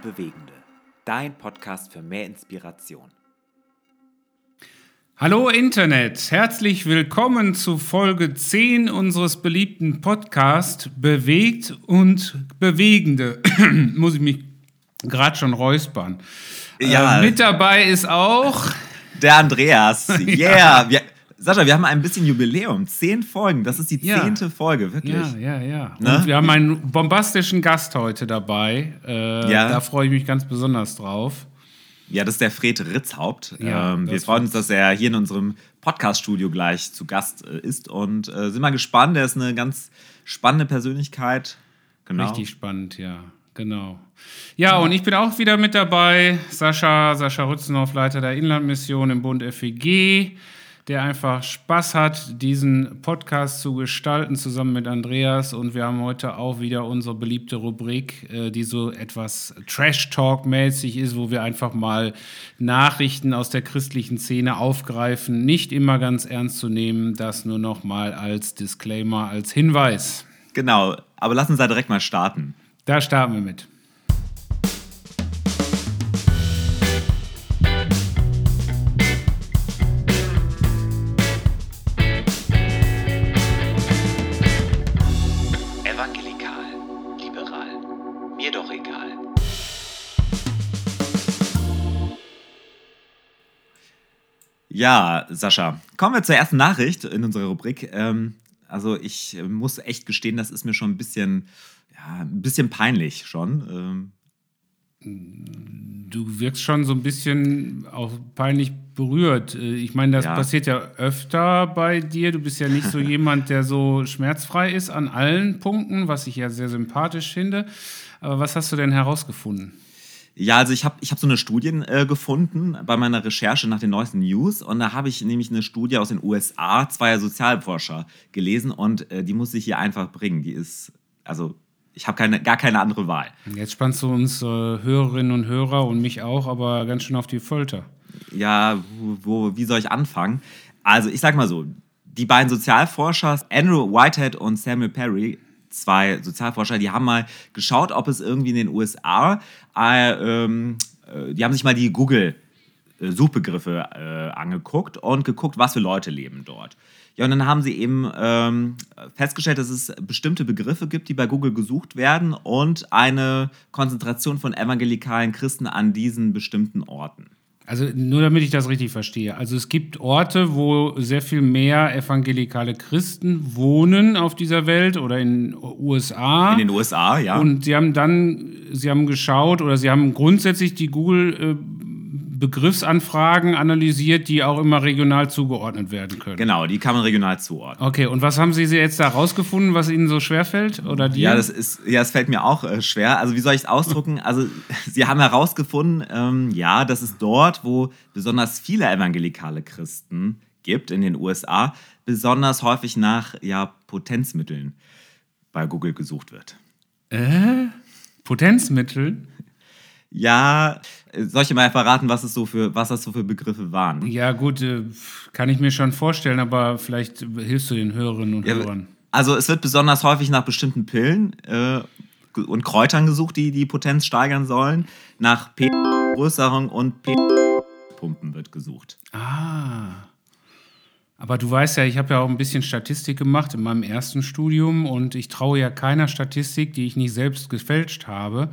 und Bewegende. Dein Podcast für mehr Inspiration. Hallo Internet, herzlich willkommen zu Folge 10 unseres beliebten Podcasts Bewegt und Bewegende. Muss ich mich gerade schon räuspern. Ja. Äh, mit dabei ist auch Der Andreas. Yeah. Wir, Sascha, wir haben ein bisschen Jubiläum. Zehn Folgen. Das ist die Ja. zehnte Folge, wirklich. Ja, ja, ja. Ne? Und wir haben einen bombastischen Gast heute dabei. Äh, Ja. Da freue ich mich ganz besonders drauf. Ja, das ist der Fred Ritzhaupt. Ja, ähm, wir freuen uns, dass er hier in unserem Podcast-Studio gleich zu Gast äh, ist und äh, sind mal gespannt. Er ist eine ganz spannende Persönlichkeit. Genau. Richtig spannend, ja, genau. Ja, und ich bin auch wieder mit dabei. Sascha, Sascha Rützenhoff, Leiter der Inlandmission im Bund FEG, der einfach Spaß hat, diesen Podcast zu gestalten, zusammen mit Andreas. Und wir haben heute auch wieder unsere beliebte Rubrik, äh, die so etwas Trash-Talk-mäßig ist, wo wir einfach mal Nachrichten aus der christlichen Szene aufgreifen. Nicht immer ganz ernst zu nehmen, das nur noch mal als Disclaimer, als Hinweis. Genau. Aber lass uns da direkt mal starten. Da starten wir mit. Ja, Sascha, kommen wir zur ersten Nachricht in unserer Rubrik. Ähm, also ich äh, muss echt gestehen, das ist mir schon ein bisschen, ja, ein bisschen peinlich schon. Ähm, Du wirkst schon so ein bisschen auch peinlich berührt. Äh, Ich meine, das Ja. passiert ja öfter bei dir. Du bist ja nicht so jemand, der so schmerzfrei ist an allen Punkten, was ich ja sehr sympathisch finde. Aber was hast du denn herausgefunden? Ja, also ich habe ich hab so eine Studie äh, gefunden bei meiner Recherche nach den neuesten News und da habe ich nämlich eine Studie aus den USA zweier Sozialforscher gelesen und äh, die muss ich hier einfach bringen. Die ist, also ich habe keine, gar keine andere Wahl. Jetzt spannst du uns äh, Hörerinnen und Hörer und mich auch, aber ganz schön auf die Folter. Ja, wo, wo, wie soll ich anfangen? Also ich sag mal so, die beiden Sozialforscher, Andrew Whitehead und Samuel Perry, zwei Sozialforscher, die haben mal geschaut, ob es irgendwie in den USA, äh, ähm, äh, die haben sich mal die Google äh, Suchbegriffe äh, angeguckt und geguckt, was für Leute leben dort. Ja, und dann haben sie eben ähm, festgestellt, dass es bestimmte Begriffe gibt, die bei Google gesucht werden und eine Konzentration von evangelikalen Christen an diesen bestimmten Orten. Also nur damit ich das richtig verstehe. Also es gibt Orte, wo sehr viel mehr evangelikale Christen wohnen auf dieser Welt oder in USA. In den USA, ja. Und sie haben dann, sie haben geschaut oder sie haben grundsätzlich die Google äh, Begriffsanfragen analysiert, die auch immer regional zugeordnet werden können. genau, die kann man regional zuordnen. Okay, und was haben Sie jetzt da rausgefunden, was Ihnen so schwerfällt? Oder dir? Ja, das ist, ja, es fällt mir auch äh, schwer. Also, wie soll ich es ausdrucken? Also, sie haben herausgefunden, ähm, ja, dass es dort, wo besonders viele evangelikale Christen gibt in den USA, besonders häufig nach ja, Potenzmitteln bei Google gesucht wird. Potenzmittel? Ja, äh, soll ich dir mal verraten, was, es so für, was das so für Begriffe waren? Ja, gut, äh, kann ich mir schon vorstellen, aber vielleicht hilfst du den Hörerinnen und Ja, Hörern. Also es wird besonders häufig nach bestimmten Pillen äh, und Kräutern gesucht, die die Potenz steigern sollen. Nach P-Größerung und P-Pumpen wird gesucht. Ah. Aber du weißt ja, ich habe ja auch ein bisschen Statistik gemacht in meinem ersten Studium und ich traue ja keiner Statistik, die ich nicht selbst gefälscht habe.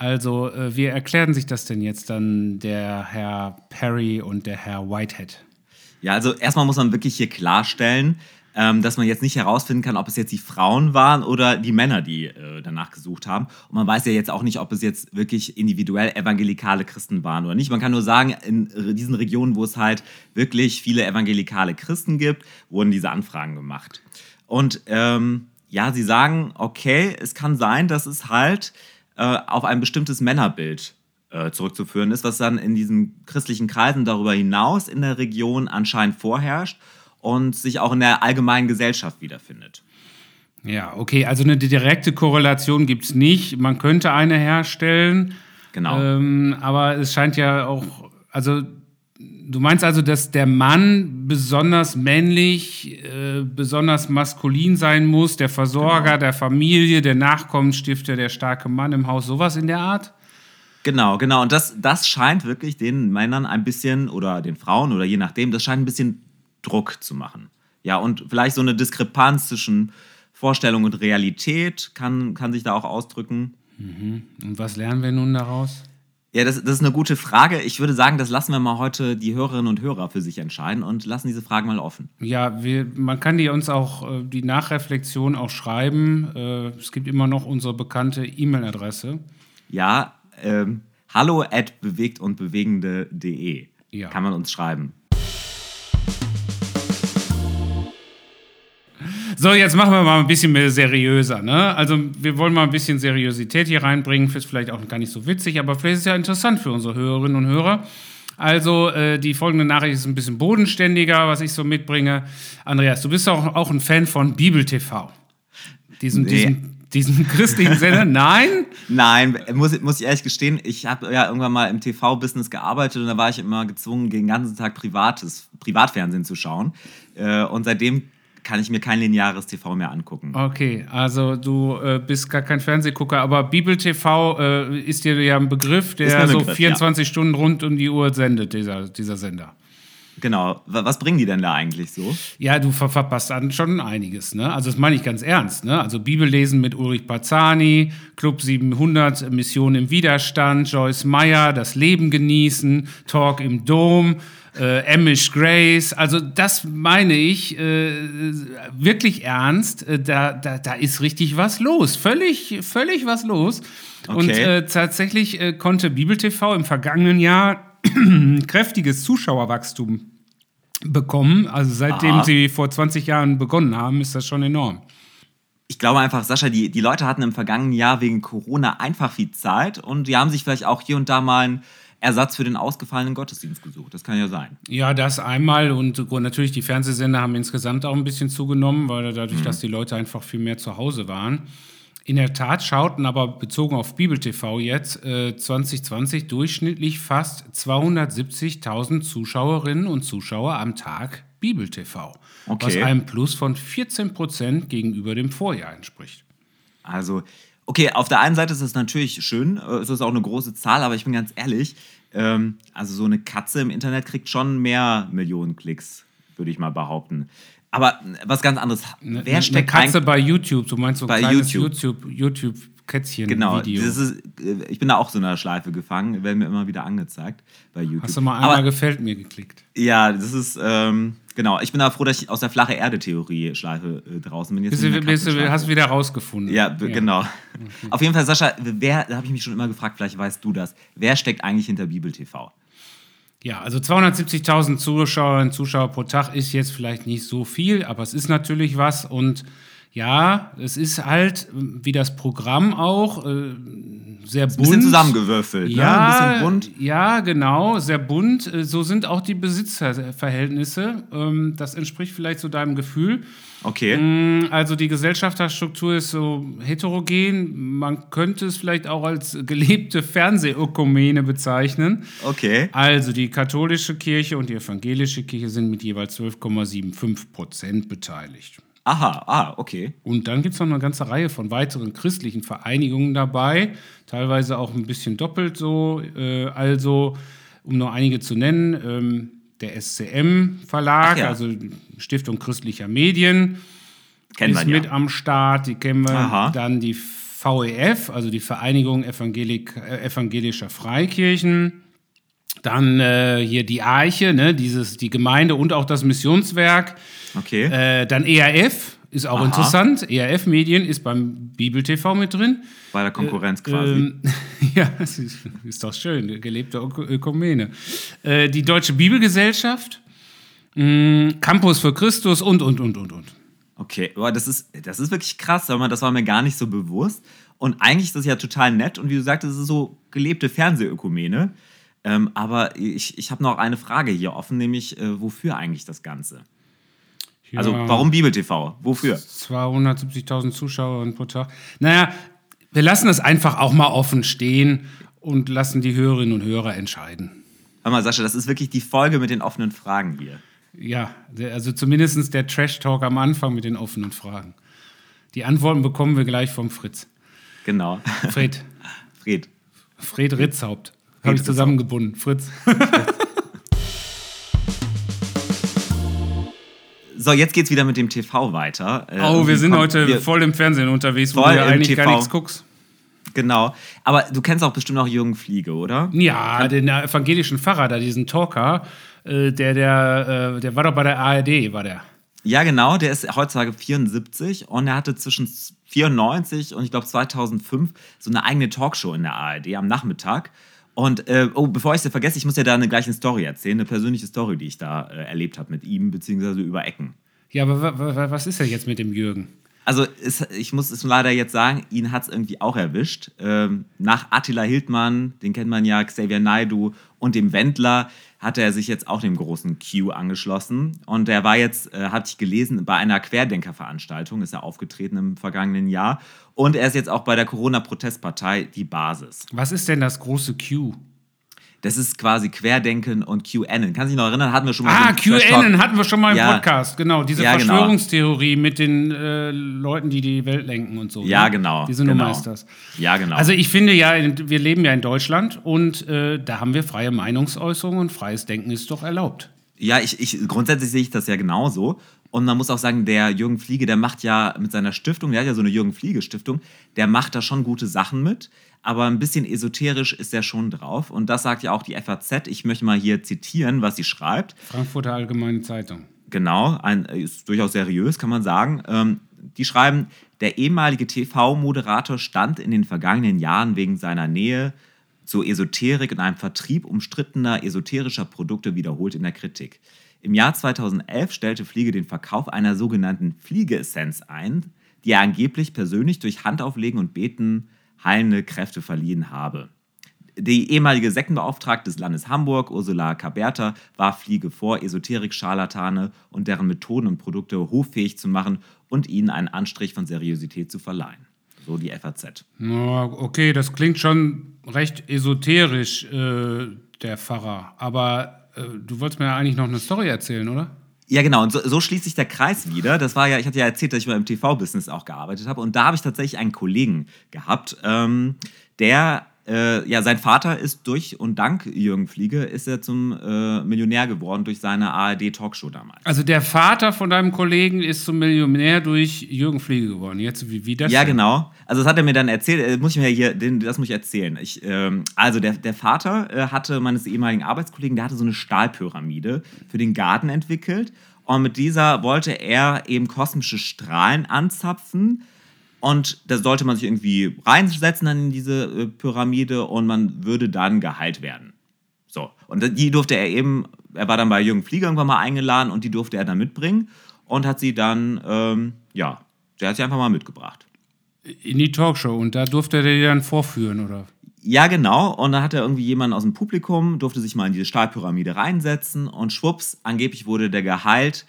Also, äh, wie erklären sich das denn jetzt dann der Herr Perry und der Herr Whitehead? Ja, also erstmal muss man wirklich hier klarstellen, ähm, dass man jetzt nicht herausfinden kann, ob es jetzt die Frauen waren oder die Männer, die äh, danach gesucht haben. Und man weiß ja jetzt auch nicht, ob es jetzt wirklich individuell evangelikale Christen waren oder nicht. Man kann nur sagen, in äh, diesen Regionen, wo es halt wirklich viele evangelikale Christen gibt, wurden diese Anfragen gemacht. Und ähm, ja, sie sagen, okay, es kann sein, dass es halt äh, auf ein bestimmtes Männerbild äh, zurückzuführen ist, was dann in diesen christlichen Kreisen darüber hinaus in der Region anscheinend vorherrscht und sich auch in der allgemeinen Gesellschaft wiederfindet. Ja, okay, also eine direkte Korrelation gibt es nicht. Man könnte eine herstellen, Genau. ähm, aber es scheint ja auch, also du meinst also, dass der Mann besonders männlich, äh, besonders maskulin sein muss, der Versorger der Familie, der Nachkommensstifter, der starke Mann im Haus, sowas in der Art? Genau, genau. Und das, das scheint wirklich den Männern ein bisschen oder den Frauen oder je nachdem, das scheint ein bisschen Druck zu machen. Ja, und vielleicht so eine Diskrepanz zwischen Vorstellung und Realität kann, kann sich da auch ausdrücken. Und was lernen wir nun daraus? Ja, das, das ist eine gute Frage. Ich würde sagen, das lassen wir mal heute die Hörerinnen und Hörer für sich entscheiden und lassen diese Fragen mal offen. Ja, wir, man kann die uns auch, äh, die Nachreflexion auch schreiben. Äh, es gibt immer noch unsere bekannte E-Mail-Adresse. Ja, ähm, hallo at bewegt und bewegende.de Ja. kann man uns schreiben. So, jetzt machen wir mal ein bisschen mehr seriöser. Ne? Also wir wollen mal ein bisschen Seriosität hier reinbringen. Ist vielleicht auch gar nicht so witzig, aber vielleicht ist es ja interessant für unsere Hörerinnen und Hörer. Also äh, die folgende Nachricht ist ein bisschen bodenständiger, was ich so mitbringe. Andreas, du bist auch, auch ein Fan von Bibel TV. Diesen, Nee. diesen, diesen christlichen Sender? Nein? Nein, muss, muss ich ehrlich gestehen, ich habe ja irgendwann mal im TV-Business gearbeitet und da war ich immer gezwungen, den ganzen Tag privates, Privatfernsehen zu schauen. Äh, und seitdem kann ich mir kein lineares TV mehr angucken. Okay, also du äh, bist gar kein Fernsehgucker, aber Bibel TV äh, ist dir ja ein Begriff, der ein so Begriff, 24 Stunden rund um die Uhr sendet, dieser, dieser Sender. Genau. Wa- Was bringen die denn da eigentlich so? Ja, du ver verpasst dann schon einiges, ne? Also das meine ich ganz ernst, ne? Also Bibellesen mit Ulrich Barzani, Club 700, Mission im Widerstand, Joyce Meyer, das Leben genießen, Talk im Dom, äh, Amish Grace. Also das meine ich äh, wirklich ernst. Äh, Da, da, da ist richtig was los. Völlig, völlig was los. Und Okay. äh, tatsächlich äh, konnte Bibel TV im vergangenen Jahr ein kräftiges Zuschauerwachstum bekommen. Also seitdem Aha. sie vor 20 Jahren begonnen haben, ist das schon enorm. Ich glaube einfach, Sascha, die, die Leute hatten im vergangenen Jahr wegen Corona einfach viel Zeit und die haben sich vielleicht auch hier und da mal einen Ersatz für den ausgefallenen Gottesdienst gesucht. Das kann ja sein. Ja, das einmal und natürlich die Fernsehsender haben insgesamt auch ein bisschen zugenommen, weil dadurch, dass die Leute einfach viel mehr zu Hause waren. In der Tat schauten aber bezogen auf Bibel TV jetzt äh, 2020 durchschnittlich fast 270.000 Zuschauerinnen und Zuschauer am Tag Bibel TV, was Okay. einem Plus von 14 Prozent gegenüber dem Vorjahr entspricht. Also, okay, auf der einen Seite ist es natürlich schön, äh, es ist auch eine große Zahl, aber ich bin ganz ehrlich, ähm, also so eine Katze im Internet kriegt schon mehr Millionen Klicks, würde ich mal behaupten. Aber äh, was ganz anderes. Ne- Wer eine steckt Katze eigentlich- bei YouTube, du meinst so Bei YouTube. YouTube, YouTube Kätzchen Genau, Video. ist, äh, ich bin da auch so in einer Schleife gefangen, werden mir immer wieder angezeigt bei YouTube. Hast du mal einmal Aber gefällt mir geklickt? ja, das ist, ähm, genau, ich bin da froh, dass ich aus der flache Erde-Theorie-Schleife äh, draußen bin. Jetzt Bist bist du, hast du wieder rausgefunden. Ja, b- genau. Auf jeden Fall, Sascha, wer, da habe ich mich schon immer gefragt, vielleicht weißt du das, wer steckt eigentlich hinter Bibel TV? Ja, also 270.000 Zuschauerinnen und Zuschauer pro Tag ist jetzt vielleicht nicht so viel, aber es ist natürlich was und ja, es ist halt, wie das Programm auch, äh, sehr bunt. Ein bisschen zusammengewürfelt, ne? Ein Ja, bisschen bunt. ja, genau, sehr bunt. Äh, So sind auch die Besitzverhältnisse. Ähm, Das entspricht vielleicht so deinem Gefühl. Okay. Mm, Also die Gesellschafterstruktur ist so heterogen. Man könnte es vielleicht auch als gelebte Fernsehökumene bezeichnen. Okay. Also die katholische Kirche und die evangelische Kirche sind mit jeweils 12,75 Prozent beteiligt. Aha, ah, okay. Und dann gibt es noch eine ganze Reihe von weiteren christlichen Vereinigungen dabei, teilweise auch ein bisschen doppelt so. Äh, also, um nur einige zu nennen, ähm, der SCM-Verlag, ja. also Stiftung christlicher Medien, Kennen ist mit ja. am Start. Die kennen wir. Aha. Dann die VEF, also die Vereinigung Evangelik, äh, evangelischer Freikirchen. Dann äh, hier die Arche, ne, dieses, die Gemeinde und auch das Missionswerk. Okay. Äh, dann ERF ist auch Aha. interessant. ERF Medien ist beim Bibel TV mit drin. Bei der Konkurrenz quasi. Ähm, ja, das ist, ist doch schön, gelebte Ök- Ökumene. Äh, die Deutsche Bibelgesellschaft, mh, Campus für Christus und, und, und, und, und. Okay, Boah, das ist, das ist wirklich krass, mal, das war mir gar nicht so bewusst. Und eigentlich ist das ja total nett und wie du sagst, das ist so gelebte Fernsehökumene. Ähm, aber ich, ich habe noch eine Frage hier offen, nämlich äh, wofür eigentlich das Ganze? Also warum Bibel TV? Wofür? 270.000 Zuschauer pro Tag. Naja, wir lassen es einfach auch mal offen stehen und lassen die Hörerinnen und Hörer entscheiden. Hör mal, Sascha, das ist wirklich die Folge mit den offenen Fragen hier. Ja, also zumindest der Trash-Talk am Anfang mit den offenen Fragen. Die Antworten bekommen wir gleich vom Fritz. Genau. Fred, Fred. Fred Ritzhaupt. Habe ich zusammengebunden. Fritz. So, jetzt geht's wieder mit dem TV weiter. Äh, Oh, wir sind heute wir- voll im Fernsehen unterwegs, wo du ja eigentlich gar TV. nichts guckst. Genau. Aber du kennst auch bestimmt auch Jürgen Fliege, oder? Ja, den evangelischen Pfarrer da, diesen Talker, äh, der, der, äh, der war doch bei der ARD, war der. Ja, genau. Der ist heutzutage 74 und er hatte zwischen 94 und ich glaube 2005 so eine eigene Talkshow in der ARD am Nachmittag. Und äh, oh, bevor ich es vergesse, ich muss dir da eine gleiche Story erzählen, eine persönliche Story, die ich da äh, erlebt habe mit ihm, beziehungsweise über Ecken. Ja, aber wa- wa- wa- was ist denn jetzt mit dem Jürgen? Also es, ich muss es leider jetzt sagen, ihn hat es irgendwie auch erwischt. Ähm, nach Attila Hildmann, den kennt man ja, Xavier Naidu und dem Wendler, hat er sich jetzt auch dem großen Q angeschlossen. Und er war jetzt, äh, hatte ich gelesen, bei einer Querdenkerveranstaltung, ist er aufgetreten im vergangenen Jahr. Und er ist jetzt auch bei der Corona-Protestpartei die Basis. Was ist denn das große Q? Das ist quasi Querdenken und QAnon. Kannst du dich noch erinnern? Hatten wir schon mal Ah. QAnon hatten wir schon mal im Ja. Podcast, genau. Diese Ja, genau. Verschwörungstheorie mit den äh, Leuten, die die Welt lenken und so. Ja, ne? genau, Diese genau. Nummer ist das. Ja, genau. Also ich finde ja, wir leben ja in Deutschland und äh, da haben wir freie Meinungsäußerung und freies Denken ist doch erlaubt. Ja, ich, ich, grundsätzlich sehe ich das ja genauso. Und man muss auch sagen, der Jürgen Fliege, der macht ja mit seiner Stiftung, der hat ja so eine Jürgen Fliege Stiftung, der macht da schon gute Sachen mit, aber ein bisschen esoterisch ist er schon drauf. Und das sagt ja auch die FAZ. Ich möchte mal hier zitieren, was sie schreibt. Frankfurter Allgemeine Zeitung. Genau, ein, ist durchaus seriös, kann man sagen. Ähm, die schreiben, der ehemalige TV-Moderator stand in den vergangenen Jahren wegen seiner Nähe zur Esoterik und einem Vertrieb umstrittener esoterischer Produkte wiederholt in der Kritik. Im Jahr 2011 stellte Fliege den Verkauf einer sogenannten Fliegeessenz ein, die er angeblich persönlich durch Handauflegen und Beten heilende Kräfte verliehen habe. Die ehemalige Sektenbeauftragte des Landes Hamburg, Ursula Kaberta, warf Fliege vor, Esoterik-Scharlatane und deren Methoden und Produkte hoffähig zu machen und ihnen einen Anstrich von Seriosität zu verleihen. So die FAZ. Okay, das klingt schon recht esoterisch, äh, der Pfarrer. Aber äh, du wolltest mir ja eigentlich noch eine Story erzählen, oder? Ja, genau. Und so, so schließt sich der Kreis wieder. Das war ja, ich hatte ja erzählt, dass ich mal im TV-Business auch gearbeitet habe. Und da habe ich tatsächlich einen Kollegen gehabt, ähm, der, äh, ja, sein Vater ist durch und dank Jürgen Fliege ist er zum äh, Millionär geworden durch seine ARD-Talkshow damals. Also der Vater von deinem Kollegen ist zum Millionär durch Jürgen Fliege geworden. Jetzt, wie, wie das Ja, denn? genau. Also das hat er mir dann erzählt, äh, muss ich mir hier, den, das muss ich erzählen. Ich, ähm, also der, der Vater äh, hatte meines ehemaligen Arbeitskollegen, der hatte so eine Stahlpyramide für den Garten entwickelt. Und mit dieser wollte er eben kosmische Strahlen anzapfen. Und da sollte man sich irgendwie reinsetzen dann in diese äh, Pyramide und man würde dann geheilt werden. So. Und die durfte er eben, er war dann bei Jürgen Flieger irgendwann mal eingeladen und die durfte er dann mitbringen und hat sie dann, ähm, ja, der hat sie einfach mal mitgebracht. In die Talkshow und da durfte er dir dann vorführen, oder? Ja, genau. Und dann hat er irgendwie jemanden aus dem Publikum, durfte sich mal in diese Stahlpyramide reinsetzen und schwupps, angeblich wurde der geheilt.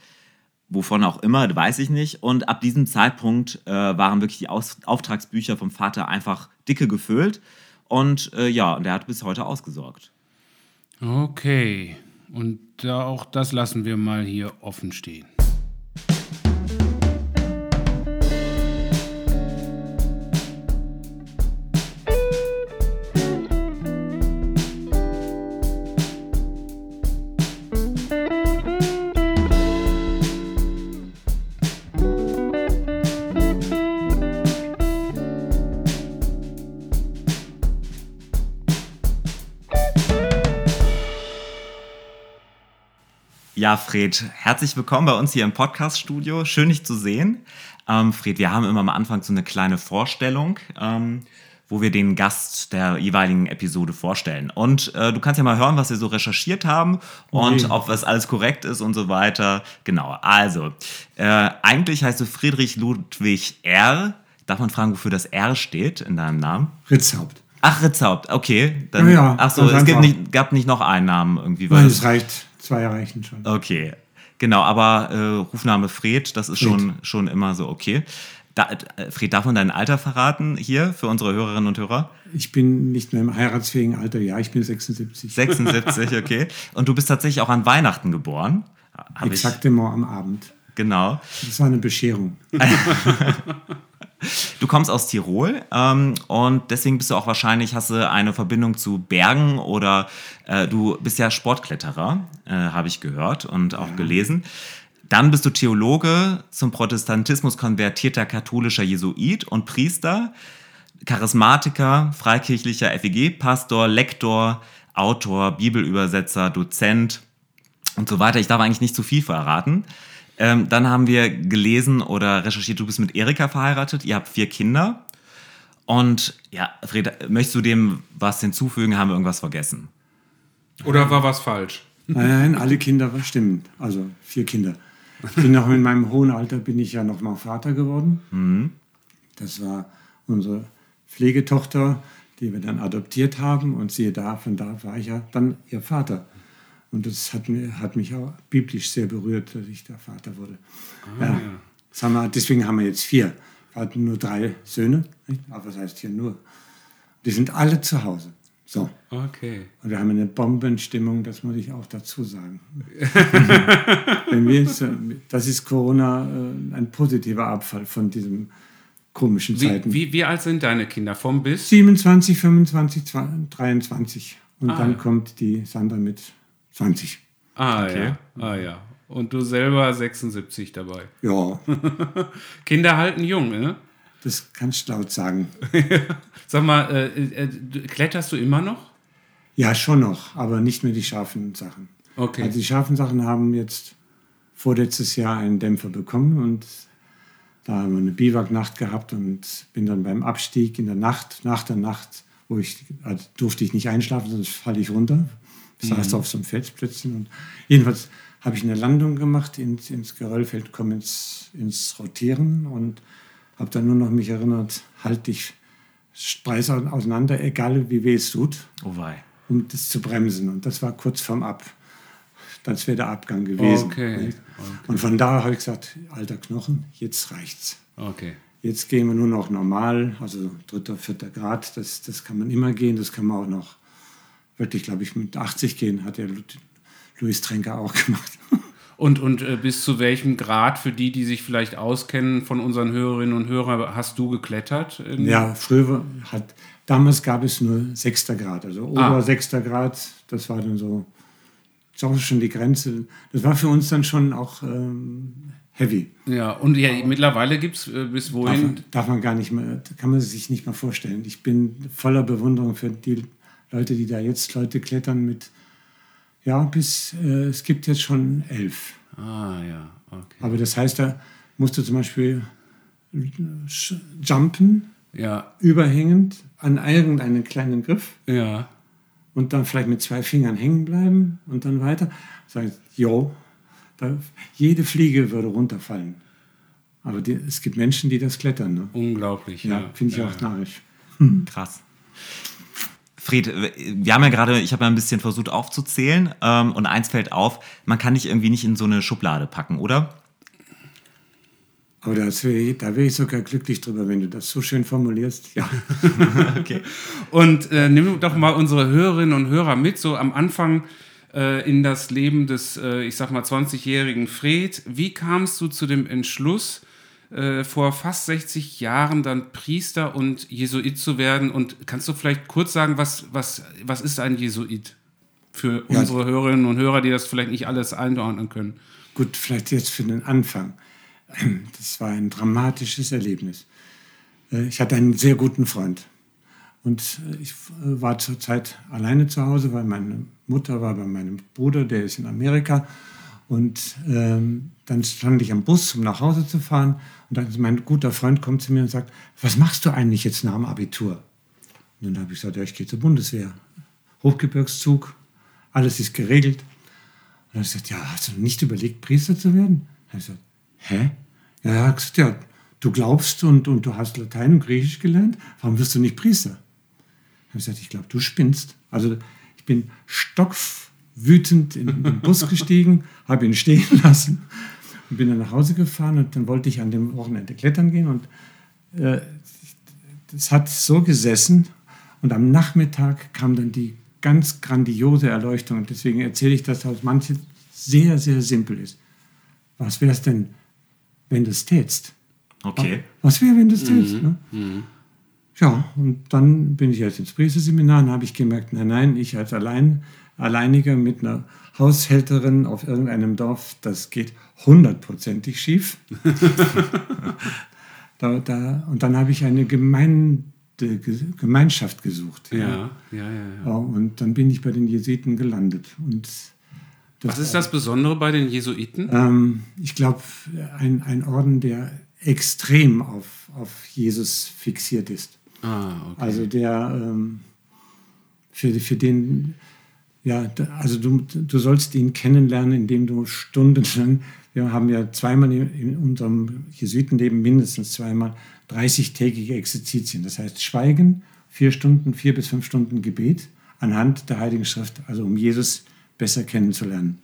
Wovon auch immer, weiß ich nicht. Und ab diesem Zeitpunkt äh, waren wirklich die Aus Auftragsbücher vom Vater einfach dicke gefüllt. Und äh, ja, und er hat bis heute ausgesorgt. Okay. Und auch das lassen wir mal hier offen stehen. Ja, Fred, herzlich willkommen bei uns hier im Podcast-Studio. Schön, dich zu sehen. Ähm, Fred, wir haben immer am Anfang so eine kleine Vorstellung, ähm, wo wir den Gast der jeweiligen Episode vorstellen. Und äh, du kannst ja mal hören, was wir so recherchiert haben und Okay. ob das alles korrekt ist und so weiter. Genau, also, äh, eigentlich heißt du Friedrich Ludwig R. Darf man fragen, wofür das R steht in deinem Namen? Ritzhaupt. Ach, Ritzhaupt, okay. Dann, Ja, ja, ach so, es gibt nicht, gab nicht noch einen Namen irgendwie. weil Nein, das- es reicht. Zwei reichen schon. Okay, genau, aber äh, Rufname Fred, das ist Fred. schon, schon immer so okay. Da, äh, Fred, darf man dein Alter verraten hier für unsere Hörerinnen und Hörer? Ich bin nicht mehr im heiratsfähigen Alter. Ja, ich bin 76. 76, okay. Und du bist tatsächlich auch an Weihnachten geboren. Hab Exakt immer am Abend. Genau. Das war eine Bescherung. Du kommst aus Tirol ähm, und deswegen bist du auch wahrscheinlich, hast du eine Verbindung zu Bergen oder äh, du bist ja Sportkletterer, äh, habe ich gehört und auch gelesen. Dann bist du Theologe, zum Protestantismus konvertierter katholischer Jesuit und Priester, Charismatiker, freikirchlicher FEG-Pastor, Lektor, Autor, Bibelübersetzer, Dozent und so weiter. Ich darf eigentlich nicht zu viel verraten. Ähm, dann haben wir gelesen oder recherchiert, du bist mit Erika verheiratet, ihr habt vier Kinder. Und ja, Fred, möchtest du dem was hinzufügen? Haben wir irgendwas vergessen? Oder war was falsch? Nein, alle Kinder stimmen. Also vier Kinder. Ich bin noch in meinem hohen Alter bin ich ja noch mal Vater geworden. Das war unsere Pflegetochter, die wir dann adoptiert haben. Und siehe da, von da war ich ja dann ihr Vater. Und das hat, mir, hat mich auch biblisch sehr berührt, dass ich der Vater wurde. ja. Das haben wir, deswegen haben wir jetzt vier. Wir hatten nur drei Söhne, nicht? aber was heißt hier nur? Die sind alle zu Hause. So. Okay. Und wir haben eine Bombenstimmung, das muss ich auch dazu sagen. Äh, das ist Corona äh, ein positiver Abfall von diesen komischen Wie, Zeiten. wie, wie alt sind deine Kinder? Vom bis? 27, 25, 20, 23. Und Ah, dann ja. kommt die Sandra mit 20. Ah, ja. ah ja. Und du selber 76 dabei. Ja, Kinder halten jung, ne? das kannst du laut sagen. Sag mal, äh, äh, du- kletterst du immer noch? Ja, schon noch, aber nicht mehr die scharfen Sachen. Okay. Also die scharfen Sachen haben jetzt vorletztes Jahr einen Dämpfer bekommen und da haben wir eine Biwaknacht gehabt und bin dann beim Abstieg in der Nacht, nach der Nacht, wo ich also durfte ich nicht einschlafen, sonst falle ich runter. Saß auf so einem Felsplötzchen und jedenfalls habe ich eine Landung gemacht ins, ins Geröllfeld, komme ins, ins Rotieren und habe dann nur noch mich erinnert, halt dich Preis auseinander, egal wie weh es tut Oh um das zu bremsen. Und das war kurz vorm Ab. Das wäre der Abgang gewesen. Okay. nicht? Und von da habe ich gesagt, alter Knochen, jetzt reicht's. Okay. Jetzt gehen wir nur noch normal, also dritter, vierter Grad. Das, das kann man immer gehen. Das kann man auch noch wirklich, glaube ich, mit 80 gehen, hat der Lu- Luis Trenker auch gemacht. Und, und äh, bis zu welchem Grad, für die, die sich vielleicht auskennen von unseren Hörerinnen und Hörern, hast du geklettert? Ja, früher hat, damals gab es nur sechster Grad, also ober Ah. sechster Grad, das war dann so, das war schon die Grenze. Das war für uns dann schon auch ähm, heavy. Ja, und ja, mittlerweile gibt es äh, bis Darf, wohin? man- darf man gar nicht mehr, kann man sich nicht mal vorstellen. Ich bin voller Bewunderung für die Leute, die da jetzt Leute klettern mit, ja, bis, äh, es gibt jetzt schon elf. Ah, ja, okay. Aber das heißt, da musst du zum Beispiel jumpen, Ja, überhängend an irgendeinen kleinen Griff ja. und dann vielleicht mit zwei Fingern hängen bleiben und dann weiter. Sag ich, jo, da, jede Fliege würde runterfallen. Aber die, es gibt Menschen, die das klettern. Ne? Unglaublich. Ja, Ja, finde ich ja, auch ja. narrisch. Krass. Fred, wir haben ja gerade, ich habe ja ein bisschen versucht aufzuzählen ähm, und eins fällt auf, man kann dich irgendwie nicht in so eine Schublade packen, oder? Aber das wär, da wäre ich sogar glücklich drüber, wenn du das so schön formulierst. Ja, Okay. Und äh, nimm doch mal unsere Hörerinnen und Hörer mit, so am Anfang äh, in das Leben des, äh, ich sag mal, 20-jährigen Fred. Wie kamst du zu dem Entschluss, äh, vor fast 60 Jahren dann Priester und Jesuit zu werden? Und kannst du vielleicht kurz sagen, was, was, was ist ein Jesuit? Für Ja. unsere Hörerinnen und Hörer, die das vielleicht nicht alles einordnen können. gut, vielleicht jetzt für den Anfang. Das war ein dramatisches Erlebnis. Äh, Ich hatte einen sehr guten Freund. Und äh, ich war zur Zeit alleine zu Hause, weil meine Mutter war bei meinem Bruder, der ist in Amerika. Und ähm, dann stand ich am Bus, um nach Hause zu fahren. Und dann mein guter Freund kommt zu mir und sagt, was machst du eigentlich jetzt nach dem Abitur? Und dann habe ich gesagt, ja, ich gehe zur Bundeswehr. Hochgebirgszug, alles ist geregelt. Und dann habe gesagt, ja, hast du nicht überlegt, Priester zu werden? Dann ich gesagt, hä? Ja, er hat ja, du glaubst und, und du hast Latein und Griechisch gelernt, warum wirst du nicht Priester? Dann habe ich gesagt, ich glaube, du spinnst. Also ich bin stockwütend in den Bus gestiegen, habe ihn stehen lassen und bin dann nach Hause gefahren und dann wollte ich an dem Wochenende klettern gehen und äh, das hat so gesessen und am Nachmittag kam dann die ganz grandiose Erleuchtung und deswegen erzähle ich das, was manche sehr, sehr simpel ist. Was wäre es denn, wenn du es tätst? Okay. Was wäre, wenn du es tätst? Ne? Ja, und dann bin ich jetzt ins Priesterseminar und habe ich gemerkt, nein, nein, ich als allein, Alleiniger mit einer Haushälterin auf irgendeinem Dorf, das geht hundertprozentig schief. da, da, und dann habe ich eine Gemeinde, Gemeinschaft gesucht. Ja, ja, ja. ja. Ja, und dann bin ich bei den Jesuiten gelandet. Und Was ist das Besondere bei den Jesuiten? ähm, ich glaube, ein, ein Orden, der extrem auf, auf Jesus fixiert ist. Ah, okay. Also der ähm, für, für den, ja, also du, du sollst ihn kennenlernen, indem du stundenlang, wir haben ja zweimal in, in unserem Jesuitenleben mindestens zweimal 30-tägige Exerzitien. Das heißt Schweigen, vier Stunden, vier bis fünf Stunden Gebet anhand der Heiligen Schrift, also um Jesus besser kennenzulernen.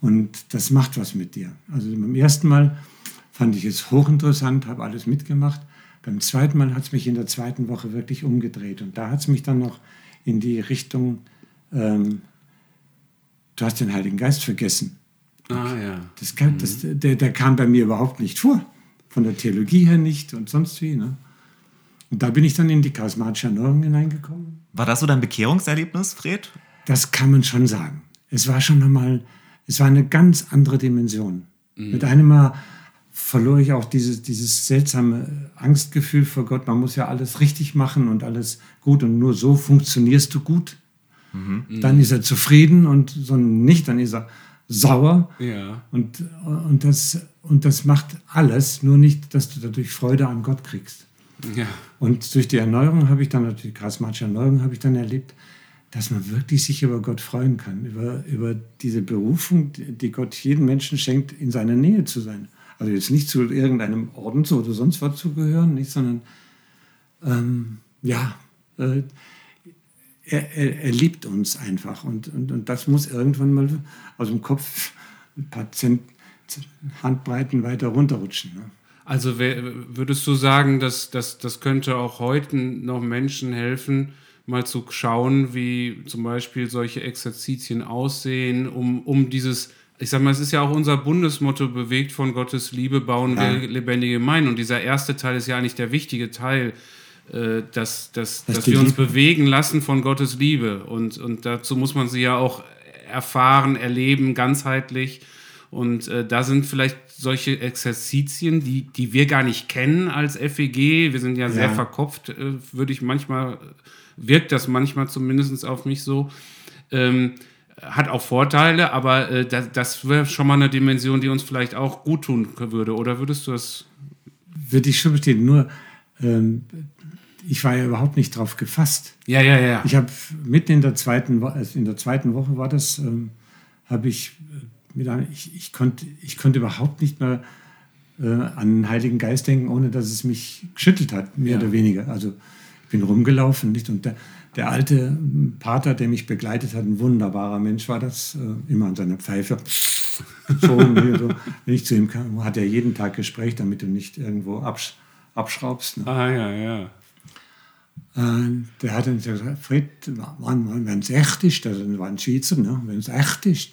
Und das macht was mit dir. Also beim ersten Mal fand ich es hochinteressant, habe alles mitgemacht. Beim zweiten Mal hat es mich in der zweiten Woche wirklich umgedreht. Und da hat es mich dann noch in die Richtung, ähm, du hast den Heiligen Geist vergessen. ah, ja. Das, kam, das, der, der kam bei mir überhaupt nicht vor. Von der Theologie her nicht und sonst wie. Ne? Und da bin ich dann in die charismatische Erneuerung hineingekommen. War das so dein Bekehrungserlebnis, Fred? Das kann man schon sagen. Es war schon einmal, es war eine ganz andere Dimension. Mit einem Mal verlor ich auch dieses, dieses seltsame Angstgefühl vor Gott. Man muss ja alles richtig machen und alles gut und nur so funktionierst du gut. Dann ist er zufrieden und so nicht, dann ist er sauer. Ja. Und, und, das, und das macht alles, nur nicht, dass du dadurch Freude an Gott kriegst. Ja. Und durch die Erneuerung habe ich dann, durch die charismatische Erneuerung habe ich dann erlebt, dass man wirklich sich über Gott freuen kann, über, über diese Berufung, die Gott jedem Menschen schenkt, in seiner Nähe zu sein. Also jetzt nicht zu irgendeinem Orden zu oder sonst was zu gehören, nicht, sondern ähm, ja, äh, er, er, er liebt uns einfach und, und, und das muss irgendwann mal aus dem Kopf ein paar Zent, Handbreiten weiter runterrutschen. Ne? Also würdest du sagen, dass, dass das könnte auch heute noch Menschen helfen, mal zu schauen, wie zum Beispiel solche Exerzitien aussehen, um, um dieses, ich sag mal, es ist ja auch unser Bundesmotto, bewegt von Gottes Liebe bauen wir lebendige Gemeinden. Und dieser erste Teil ist ja eigentlich der wichtige Teil, dass, dass, Dass dass die wir uns bewegen lassen von Gottes Liebe. Und, und dazu muss man sie ja auch erfahren, erleben, ganzheitlich. Und äh, da sind vielleicht solche Exerzitien, die, die wir gar nicht kennen als FEG. Wir sind ja, sehr Ja. verkopft, äh, würde ich manchmal, wirkt das manchmal zumindest auf mich so. Ähm, hat auch Vorteile, aber äh, das, das wäre schon mal eine Dimension, die uns vielleicht auch gut tun würde. Oder würdest du das? Würde ich schon bestätigen, nur ähm, ich war ja überhaupt nicht drauf gefasst. Ja, ja, ja. Ich habe mitten in der zweiten Woche, also in der zweiten Woche war das, ähm, habe ich äh, mit einem, ich, ich konnte, ich konnte überhaupt nicht mehr äh, an den Heiligen Geist denken, ohne dass es mich geschüttelt hat, mehr Ja. oder weniger. Also ich bin rumgelaufen, nicht? Und der, der alte ähm, Pater, der mich begleitet hat, ein wunderbarer Mensch war das, äh, immer an seiner Pfeife. so. Wenn ich zu ihm kam, hat er jeden Tag Gespräch, damit du nicht irgendwo absch abschraubst. Ne? Ah, ja, ja. Äh, der hat dann gesagt, Fred, wenn es echt ist, also war ein Schweizer, ne? wenn es echt ist,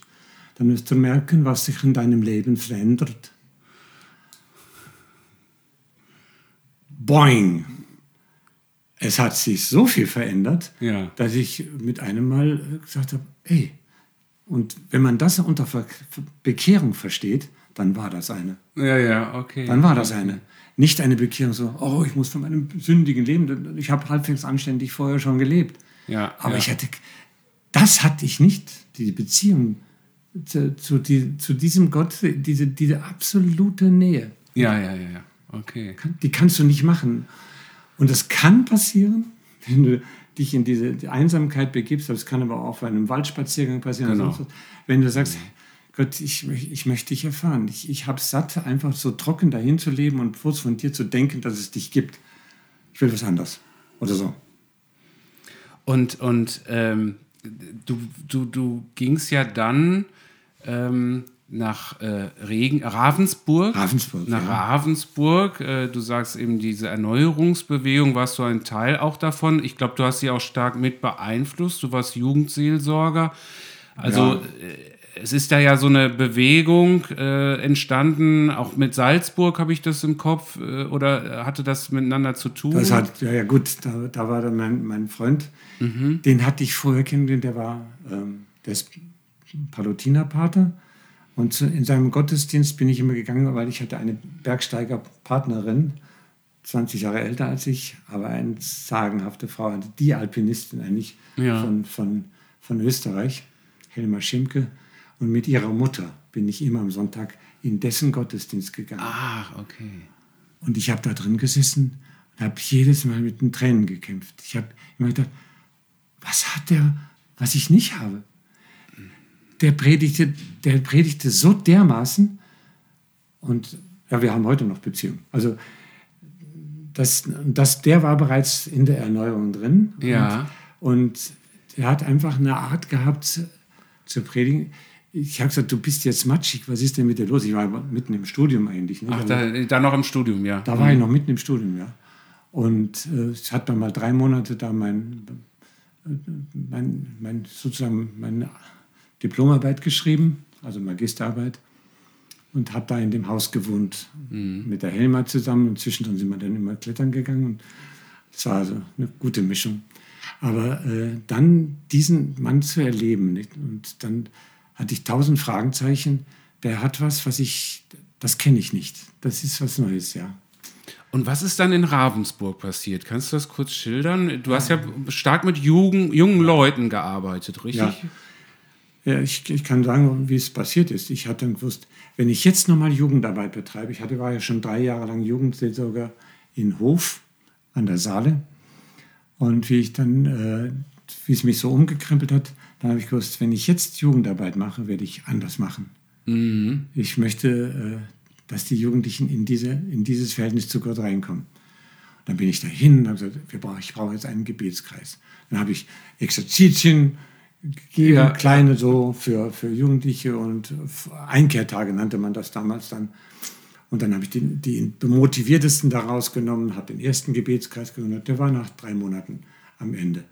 dann wirst du merken, was sich in deinem Leben verändert. Boing! Es hat sich so viel verändert, Ja. dass ich mit einem Mal gesagt habe, ey, und wenn man das unter Bekehrung versteht, dann war das eine. Ja, ja, okay. Dann war das eine. Nicht eine Bekehrung so, oh, ich muss von meinem sündigen Leben, ich habe halbwegs anständig vorher schon gelebt. Ja, Aber ja. ich hatte, das hatte ich nicht, die Beziehung zu, zu, die, zu diesem Gott, diese, diese absolute Nähe. Ja, ja, ja, ja. Okay. Die kannst du nicht machen. Und das kann passieren, wenn du dich in diese die Einsamkeit begibst, das kann aber auch bei einem Waldspaziergang passieren. Genau. Wenn du sagst, Gott, ich, ich möchte dich erfahren. Ich, ich habe satt, einfach so trocken dahin zu leben und bloß von dir zu denken, dass es dich gibt. Ich will was anderes. Oder so. Und, und ähm, du, du, du gingst ja dann ähm, nach äh, Regen, Ravensburg. Ravensburg, Nach ja. Ravensburg. Äh, du sagst eben, diese Erneuerungsbewegung, warst du ein Teil auch davon. Ich glaube, du hast sie auch stark mit beeinflusst. Du warst Jugendseelsorger. Also Ja. äh, es ist da ja so eine Bewegung äh, entstanden, auch mit Salzburg habe ich das im Kopf, äh, oder hatte das miteinander zu tun? Das hat, ja, ja gut, da, da war dann mein, mein Freund, Mhm. den hatte ich vorher kennengelernt, der war, ähm, der ist Palutinerpater. Und zu, in seinem Gottesdienst bin ich immer gegangen, weil ich hatte eine Bergsteigerpartnerin, 20 Jahre älter als ich, aber eine sagenhafte Frau, die Alpinistin eigentlich Ja. von, von, von Österreich, Helma Schimke. Und mit ihrer Mutter bin ich immer am Sonntag in dessen Gottesdienst gegangen. Ah, okay. Und ich habe da drin gesessen und habe jedes Mal mit den Tränen gekämpft. Ich habe immer gedacht, was hat der, was ich nicht habe? Der predigte, der predigte so dermaßen und ja, wir haben heute noch Beziehung. Also das, das, der war bereits in der Erneuerung drin. Ja. Und, und er hat einfach eine Art gehabt zu predigen. Ich habe gesagt, du bist jetzt matschig, was ist denn mit dir los? Ich war mitten im Studium eigentlich. Ne? Ach, da, da noch im Studium, ja. da war ich noch mitten im Studium, ja. Und äh, es hat dann mal drei Monate da mein, mein, mein sozusagen meine Diplomarbeit geschrieben, also Magisterarbeit, und habe da in dem Haus gewohnt mit der Helma zusammen. Und zwischendrin sind wir dann immer klettern gegangen. Und es war also eine gute Mischung. Aber äh, dann diesen Mann zu erleben, nicht? und dann hatte ich tausend Fragezeichen. Der hat was, was ich, das kenne ich nicht. Das ist was Neues, ja. Und was ist dann in Ravensburg passiert? Kannst du das kurz schildern? Du hast ja stark mit Jugend, jungen Leuten gearbeitet, richtig? Ja. Ja, ich, ich kann sagen, wie es passiert ist. Ich hatte dann gewusst, wenn ich jetzt nochmal Jugendarbeit betreibe, ich hatte, war ja schon drei Jahre lang Jugendseelsorger in Hof an der Saale. Und wie ich dann, äh, wie es mich so umgekrempelt hat, dann habe ich gewusst, wenn ich jetzt Jugendarbeit mache, werde ich anders machen. Ich möchte, äh, dass die Jugendlichen in, diese, in dieses Verhältnis zu Gott reinkommen. Dann bin ich dahin und habe gesagt, ich brauche jetzt einen Gebetskreis. Dann habe ich Exerzitien gegeben, Ja. kleine so für, für Jugendliche und Einkehrtage nannte man das damals dann. Und dann habe ich die, die motiviertesten da rausgenommen, habe den ersten Gebetskreis gegründet. Der war nach drei Monaten am Ende.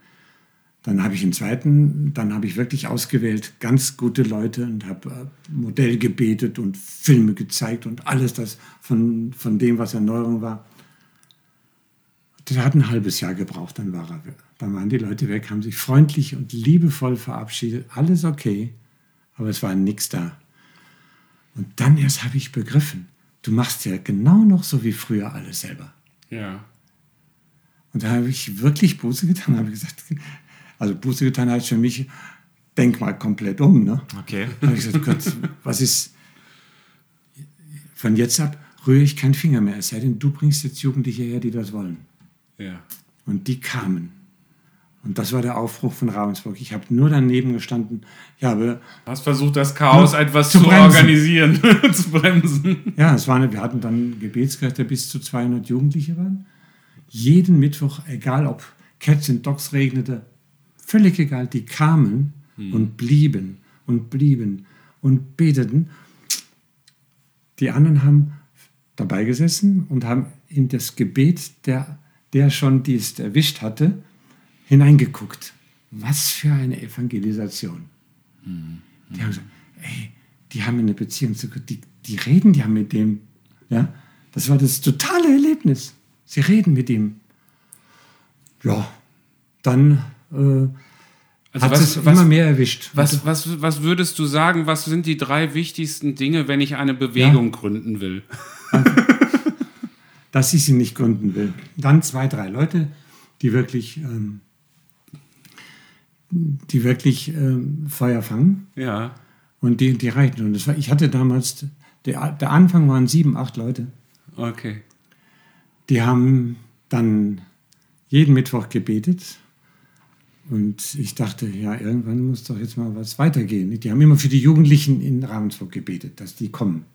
Dann habe ich einen zweiten, dann habe ich wirklich ausgewählt ganz gute Leute und habe äh, Modell gebetet und Filme gezeigt und alles das von, von dem, was Erneuerung war. Der hat ein halbes Jahr gebraucht, dann war er. Dann waren die Leute weg, haben sich freundlich und liebevoll verabschiedet. Alles okay, aber es war nichts da. Und dann erst habe ich begriffen, du machst ja genau noch so wie früher alles selber. Ja. Und da habe ich wirklich Buße getan, habe gesagt, also Buße getan heißt für mich, denk mal komplett um. Ne? Okay. Da habe ich gesagt, Gott, was ist, von jetzt ab rühre ich keinen Finger mehr, es sei denn, du bringst jetzt Jugendliche her, die das wollen. Ja. Und die kamen. Und das war der Aufbruch von Ravensburg. Ich habe nur daneben gestanden. Ich habe, Hast versucht, das Chaos etwas zu zu, organisieren, zu bremsen. ja, es war eine, wir hatten dann der bis zu 200 Jugendliche waren. Jeden Mittwoch, egal ob Cats and Dogs regnete, völlig egal, die kamen und blieben und blieben und beteten. Die anderen haben dabei gesessen und haben in das Gebet, der, der schon dies erwischt hatte, hineingeguckt. Was für eine Evangelisation. Die haben gesagt, ey, die haben eine Beziehung zu Gott, die, die reden ja mit dem. Ja? Das war das totale Erlebnis. Sie reden mit ihm. Ja, dann Also hat was- es was- immer mehr erwischt. Was, was, was würdest du sagen, was sind die drei wichtigsten Dinge, wenn ich eine Bewegung gründen will? dass ich sie nicht gründen will. Dann zwei, drei Leute, die wirklich, ähm, die wirklich ähm, Feuer fangen Ja. und die, die reichen. Und das war, ich hatte damals, der, der Anfang waren sieben, acht Leute. Okay. Die haben dann jeden Mittwoch gebetet. Und ich dachte, ja, irgendwann muss doch jetzt mal was weitergehen. Die haben immer für die Jugendlichen in Ravensburg gebetet, dass die kommen.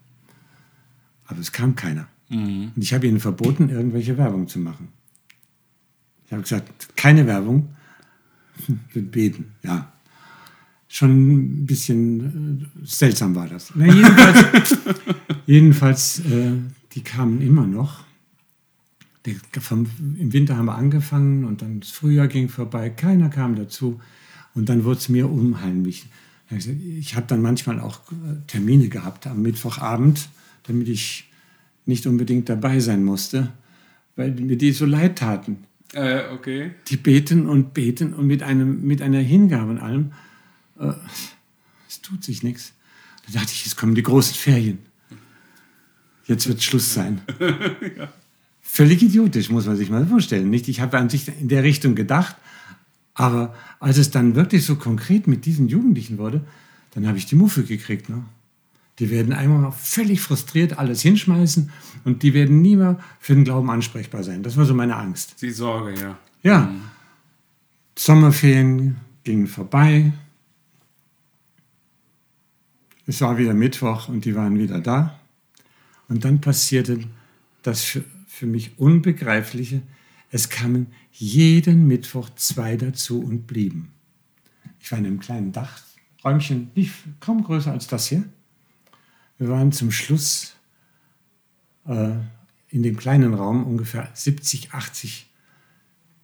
Aber es kam keiner. Und ich habe ihnen verboten, irgendwelche Werbung zu machen. Ich habe gesagt, keine Werbung, wir beten, ja. Schon ein bisschen äh, seltsam war das. Na, jedenfalls, jedenfalls äh, die kamen immer noch. Vom, Im Winter haben wir angefangen und dann das Frühjahr ging vorbei, keiner kam dazu. Und dann wurde es mir unheimlich. Ich habe dann manchmal auch äh, Termine gehabt am Mittwochabend, damit ich nicht unbedingt dabei sein musste, weil mir die so leid taten. Äh, okay. Die beten und beten und mit, einem, mit einer Hingabe und allem. Äh, es tut sich nichts. Da dachte ich, jetzt kommen die großen Ferien. Jetzt wird Schluss sein. ja. Völlig idiotisch, muss man sich mal vorstellen. Nicht? Ich habe an sich in der Richtung gedacht, aber als es dann wirklich so konkret mit diesen Jugendlichen wurde, dann habe ich die Muffe gekriegt. Ne? Die werden einmal völlig frustriert alles hinschmeißen und die werden nie mehr für den Glauben ansprechbar sein. Das war so meine Angst. Die Sorge, ja. Ja. Mhm. Sommerferien gingen vorbei. Es war wieder Mittwoch und die waren wieder da. Und dann passierte das für, mich Unbegreifliche. Es kamen jeden Mittwoch zwei dazu und blieben. Ich war in einem kleinen Dachräumchen, nicht kaum größer als das hier. Wir waren zum Schluss äh, in dem kleinen Raum ungefähr 70, 80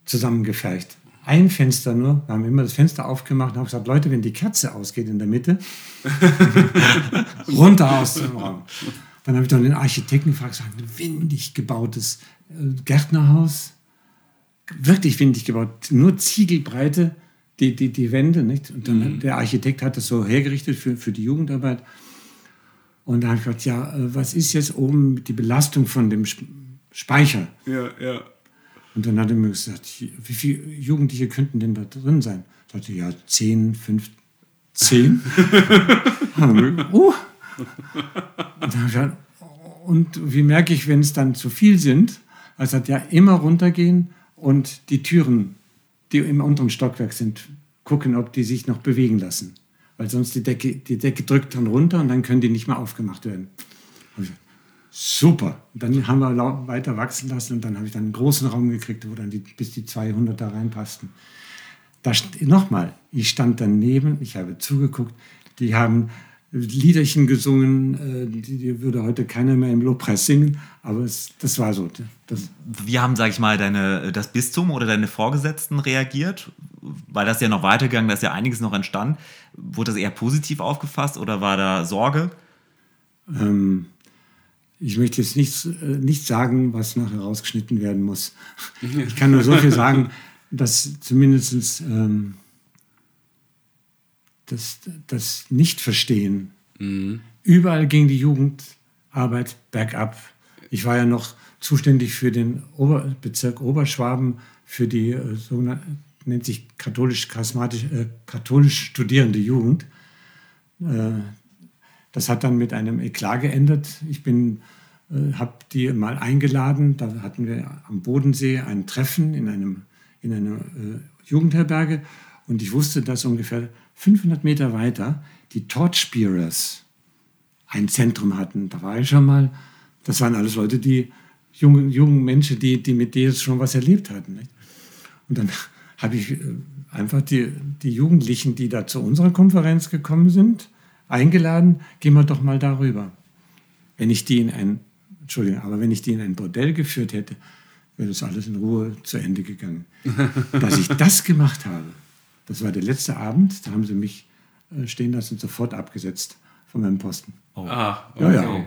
zusammengefercht. Ein Fenster nur, wir haben immer das Fenster aufgemacht und haben gesagt, Leute, wenn die Kerze ausgeht in der Mitte, runter aus dem Raum. Dann habe ich dann den Architekten gefragt, so ein windig gebautes äh, Gärtnerhaus, wirklich windig gebaut, nur Ziegelbreite, die, die, die Wände. Nicht? Und dann mhm. der Architekt hat das so hergerichtet für, für die Jugendarbeit. Und da habe ich gesagt, ja, äh, was ist jetzt oben die Belastung von dem Speicher? Ja, ja. Und dann hat er mir gesagt, wie viele Jugendliche könnten denn da drin sein? Ich sagte, ja, zehn, fünf, zehn. uh. Und wie merke ich, wenn es dann zu viel sind? Also ja immer runtergehen und die Türen, die im unteren Stockwerk sind, gucken, ob die sich noch bewegen lassen. Weil sonst die Decke, die Decke drückt dann runter und dann können die nicht mehr aufgemacht werden. Super. Und dann haben wir weiter wachsen lassen und dann habe ich dann einen großen Raum gekriegt, wo dann die, bis die 200 da reinpassten. Nochmal, ich stand daneben, ich habe zugeguckt, die haben Liederchen gesungen, äh, die, die, würde heute keiner mehr im Lobpreis singen, aber es, das war so. Das Wie haben, sag ich mal, deine, das Bistum oder deine Vorgesetzten reagiert? Weil das ja noch weitergegangen, da ist ja einiges noch entstanden. Wurde das eher positiv aufgefasst oder war da Sorge? Ähm, ich möchte jetzt nicht, äh, nicht sagen, was nachher rausgeschnitten werden muss. Ich kann nur so viel sagen, dass zumindest ähm, das, das Nichtverstehen. Mhm. Überall ging die Jugendarbeit bergab. Ich war ja noch zuständig für den Ober Bezirk Oberschwaben, für die äh, sogenannte, nennt sich katholisch, äh, katholisch studierende Jugend. Äh, das hat dann mit einem Eklat geendet. Ich bin, äh, habe die mal eingeladen. Da hatten wir am Bodensee ein Treffen in einem in einer äh, Jugendherberge und ich wusste, dass ungefähr 500 Meter weiter die Torchbearers ein Zentrum hatten. Da war ich schon mal. Das waren alles Leute, die jungen, jungen Menschen, die, die mit Jesus schon was erlebt hatten. Nicht? Und dann habe ich äh, einfach die, die Jugendlichen, die da zu unserer Konferenz gekommen sind, eingeladen, gehen wir doch mal darüber. Wenn ich die in ein, Entschuldigung, aber wenn ich die in ein Bordell geführt hätte, wäre das alles in Ruhe zu Ende gegangen. Dass ich das gemacht habe, das war der letzte Abend, da haben sie mich äh, stehen lassen und sofort abgesetzt von meinem Posten. Oh. Ah, okay. ja, ja.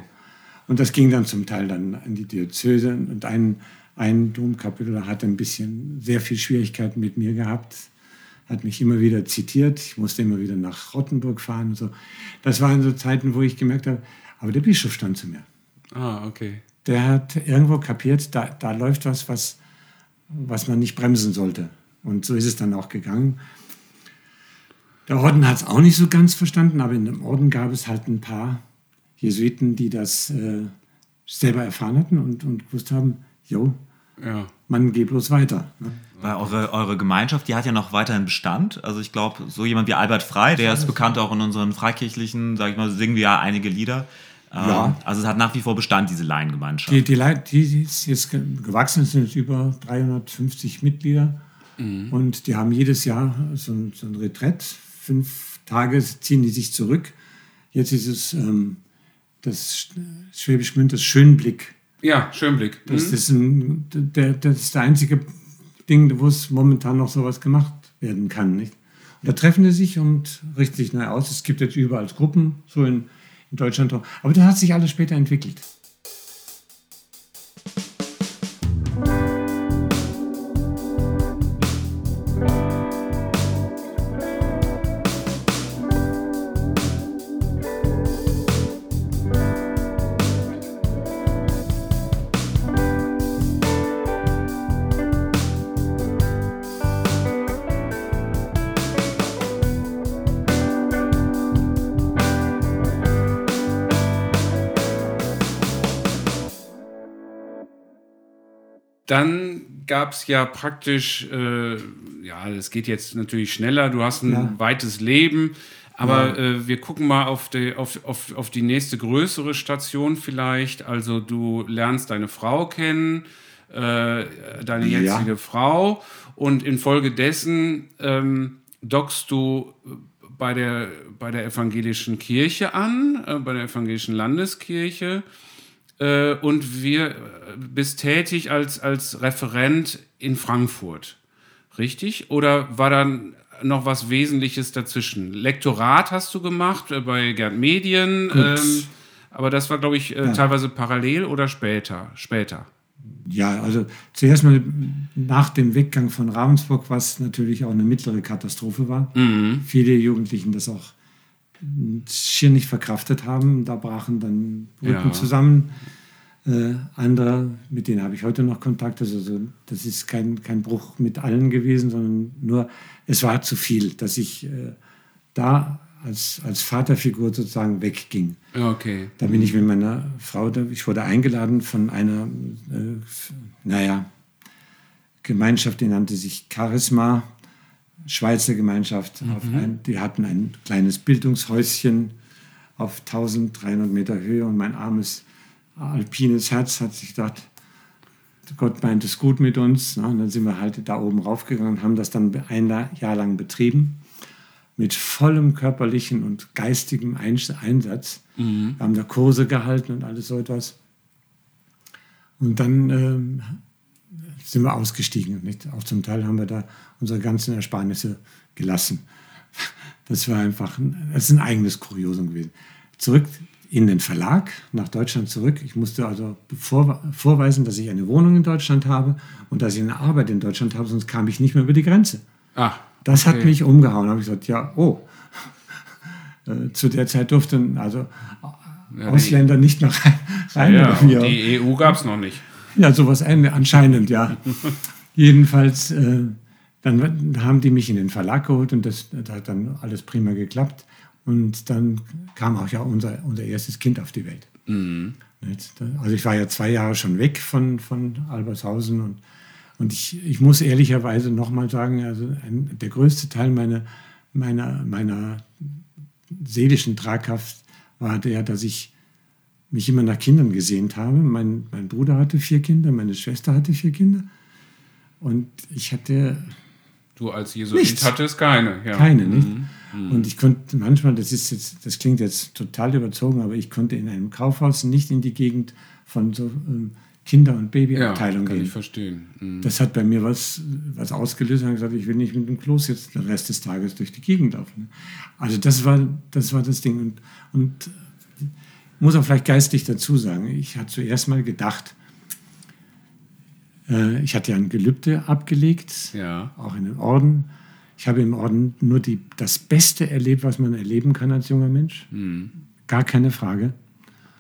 Und das ging dann zum Teil dann an die Diözese und ein, ein Domkapitel hat ein bisschen sehr viel Schwierigkeiten mit mir gehabt, hat mich immer wieder zitiert, ich musste immer wieder nach Rottenburg fahren und so. Das waren so Zeiten, wo ich gemerkt habe, aber der Bischof stand zu mir. Ah, okay. Der hat irgendwo kapiert, da, da läuft was, was, was man nicht bremsen sollte. Und so ist es dann auch gegangen. Der Orden hat es auch nicht so ganz verstanden, aber in dem Orden gab es halt ein paar Jesuiten, die das äh, selber erfahren hatten und, und gewusst haben, jo, ja. man geht bloß weiter. Ne? Weil eure, eure Gemeinschaft, die hat ja noch weiterhin Bestand. Also ich glaube, so jemand wie Albert Frei, der ist bekannt auch in unseren freikirchlichen, sag ich mal, singen wir ja einige Lieder. Ähm, ja. Also es hat nach wie vor Bestand, diese Laiengemeinschaft. Die, die, die ist jetzt gewachsen, sind über 350 Mitglieder. Mhm. Und die haben jedes Jahr so ein, so ein Retreat fünf Tage ziehen die sich zurück. Jetzt ist es ähm, das Schwäbisch Gmünd, das Schönblick. Ja, Schönblick. Mhm. Das, ist ein, der, das ist der einzige Ding, wo es momentan noch sowas gemacht werden kann. Nicht? da treffen sie sich und richten sich neu aus. Es gibt jetzt überall Gruppen, so in, in Deutschland. Aber das hat sich alles später entwickelt. Gab es ja praktisch, äh, ja, es geht jetzt natürlich schneller, du hast ein Ja. weites Leben, aber äh, wir gucken mal auf die, auf, auf, auf die nächste größere Station vielleicht. Also du lernst deine Frau kennen, äh, deine Ja. jetzige Frau und infolgedessen ähm, dockst du bei der, bei der evangelischen Kirche an, äh, bei der evangelischen Landeskirche äh, und wir äh, bist tätig als, als Referent in Frankfurt. Richtig? Oder war dann noch was Wesentliches dazwischen? Lektorat hast du gemacht äh, bei Gerd Medien, ähm, aber das war, glaube ich, äh, teilweise parallel oder später? Später. Ja, also zuerst mal nach dem Weggang von Ravensburg, was natürlich auch eine mittlere Katastrophe war. Viele Jugendlichen das auch schier nicht verkraftet haben. Da brachen dann Brücken Ja. zusammen. Äh, andere, mit denen habe ich heute noch Kontakt. Also so, das ist kein, kein Bruch mit allen gewesen, sondern nur, es war zu viel, dass ich äh, da als, als Vaterfigur sozusagen wegging. Okay. Da bin ich mit meiner Frau, ich wurde eingeladen von einer, äh, naja, Gemeinschaft, die nannte sich Charisma, Schweizer Gemeinschaft. Auf ein, die hatten ein kleines Bildungshäuschen auf 1300 Meter Höhe und mein armes alpines Herz hat sich gedacht, Gott meint es gut mit uns. Ne? Und dann sind wir halt da oben raufgegangen und haben das dann ein Jahr lang betrieben mit vollem körperlichen und geistigem Ein- Einsatz. Wir haben da Kurse gehalten und alles so etwas. Und dann ähm, sind wir ausgestiegen. Nicht? Auch zum Teil haben wir da unsere ganzen Ersparnisse gelassen. Das war einfach ein, das ist ein eigenes Kuriosum gewesen. Zurück in den Verlag, nach Deutschland zurück. Ich musste also vor, vorweisen, dass ich eine Wohnung in Deutschland habe und dass ich eine Arbeit in Deutschland habe, sonst kam ich nicht mehr über die Grenze. Ah, Das hat okay. mich umgehauen. Da habe ich gesagt, ja, oh. Äh, Zu der Zeit durften also Ja, Ausländer nicht mehr rein. Ja, auch. die EU gab es noch nicht. Ja, sowas anscheinend, ja. Jedenfalls, äh, dann haben die mich in den Verlag geholt und das, das hat dann alles prima geklappt. Und dann kam auch ja unser, unser erstes Kind auf die Welt. Nicht? Also ich war ja zwei Jahre schon weg von, von Albershausen und, und ich, ich muss ehrlicherweise nochmal sagen, also ein, der größte Teil meiner, meiner, meiner seelischen Tragkraft war der, dass ich mich immer nach Kindern gesehnt habe. Mein, mein Bruder hatte vier Kinder, meine Schwester hatte vier Kinder. Und ich hatte Du als Jesuit Nichts. hattest keine. Ja. keine, nicht? Und ich konnte manchmal, das ist jetzt, das klingt jetzt total überzogen, aber ich konnte in einem Kaufhaus nicht in die Gegend von so ähm, Kinder- und Ja, Babyabteilung kann ich verstehen. Mhm. Das hat bei mir was, was ausgelöst und habe gesagt, ich will nicht mit dem Kloß jetzt den Rest des Tages durch die Gegend laufen. Also das war das, war das Ding. Und, und muss auch vielleicht geistig dazu sagen, ich hatte zuerst mal gedacht, äh, ich hatte ja ein Gelübde abgelegt, Ja. auch in den Orden. Ich habe im Orden nur die, das Beste erlebt, was man erleben kann als junger Mensch. Gar keine Frage.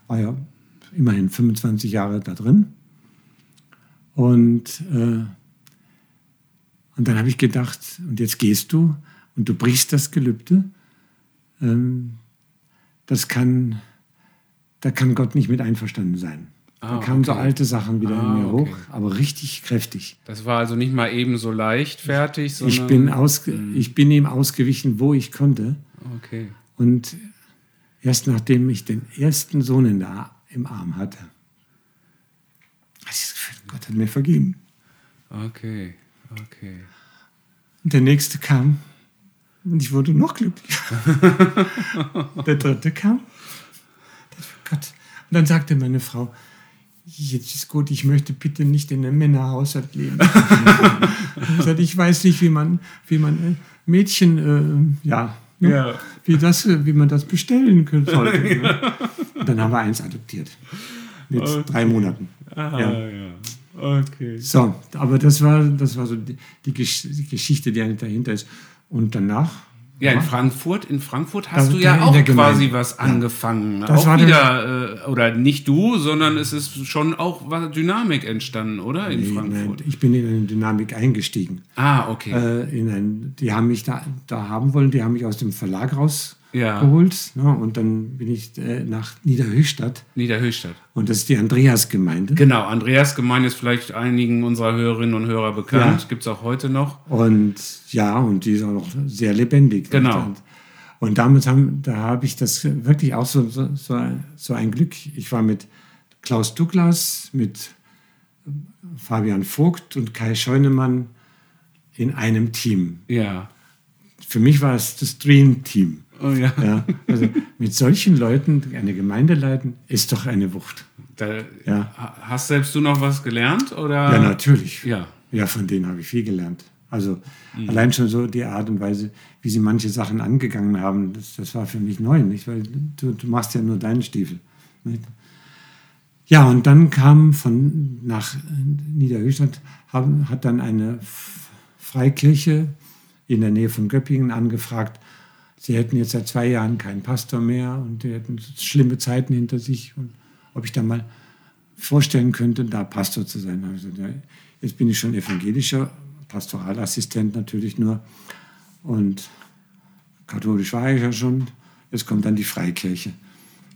War ja immerhin 25 Jahre da drin. Und, äh, und dann habe ich gedacht, und jetzt gehst du und du brichst das Gelübde. Ähm, das kann, da kann Gott nicht mit einverstanden sein. Ah, da kamen so okay. alte Sachen wieder Ah, in mir okay. hoch, aber richtig kräftig. Das war also nicht mal eben so leicht fertig, sondern. Ich bin, ausge ich bin ihm ausgewichen, wo ich konnte. Okay. Und erst nachdem ich den ersten Sohn in der, im Arm hatte, Gott hat mir vergeben. Okay. Okay. Und der nächste kam und ich wurde noch glücklicher. der dritte kam. Gott. Und dann sagte meine Frau, jetzt ist gut, ich möchte bitte nicht in einem Männerhaushalt leben. ich, ich weiß nicht, wie man, wie man äh, Mädchen, äh, ja, ne, Ja. Wie, das, äh, wie man das bestellen können sollte. ne? Und dann haben wir eins adoptiert. Mit drei Monaten. Ah, Ja. ja. Okay. So, aber das war, das war so die, die, Gesch die Geschichte, die dahinter ist. Und danach. Ja, in Frankfurt, in Frankfurt hast Da- du ja auch quasi was angefangen. Das auch war der- wieder, äh, oder nicht du, sondern es ist schon auch was Dynamik entstanden, oder? In Nee, Frankfurt. nein, ich bin in eine Dynamik eingestiegen. Ah, okay. Äh, in ein, die haben mich da, da haben wollen, die haben mich aus dem Verlag Ja. rausgeholt. Ne? Und dann bin ich äh, nach Niederhöchstadt. Niederhöchstadt. Und das ist die Andreasgemeinde. Genau, Andreas Gemeinde ist vielleicht einigen unserer Hörerinnen und Hörer bekannt. Ja. Gibt es auch heute noch. Und ja, und die ist auch noch sehr lebendig. Genau. Und, und damals haben, da habe ich das wirklich auch so, so, so, ein, so ein Glück. Ich war mit Klaus Douglas, mit Fabian Vogt und Kai Scheunemann in einem Team. Ja. Für mich war es das Dream Team. Oh ja. Ja, also mit solchen Leuten eine Gemeinde leiten, ist doch eine Wucht. Da, Ja. ha- Hast selbst du noch was gelernt? Oder? Ja, natürlich. Ja. Ja, von denen habe ich viel gelernt. Also allein schon so die Art und Weise, wie sie manche Sachen angegangen haben, das, das war für mich neu, nicht? Weil du, du machst ja nur deinen Stiefel. Nicht? Ja, und dann kam von nach Niederhöchstadt, haben, hat dann eine Freikirche in der Nähe von Göppingen angefragt, sie hätten jetzt seit zwei Jahren keinen Pastor mehr und die hätten schlimme Zeiten hinter sich und ob ich da mal vorstellen könnte, da Pastor zu sein. Ja, jetzt bin ich schon evangelischer, Pastoralassistent natürlich nur und katholisch war ich ja schon, jetzt kommt dann die Freikirche.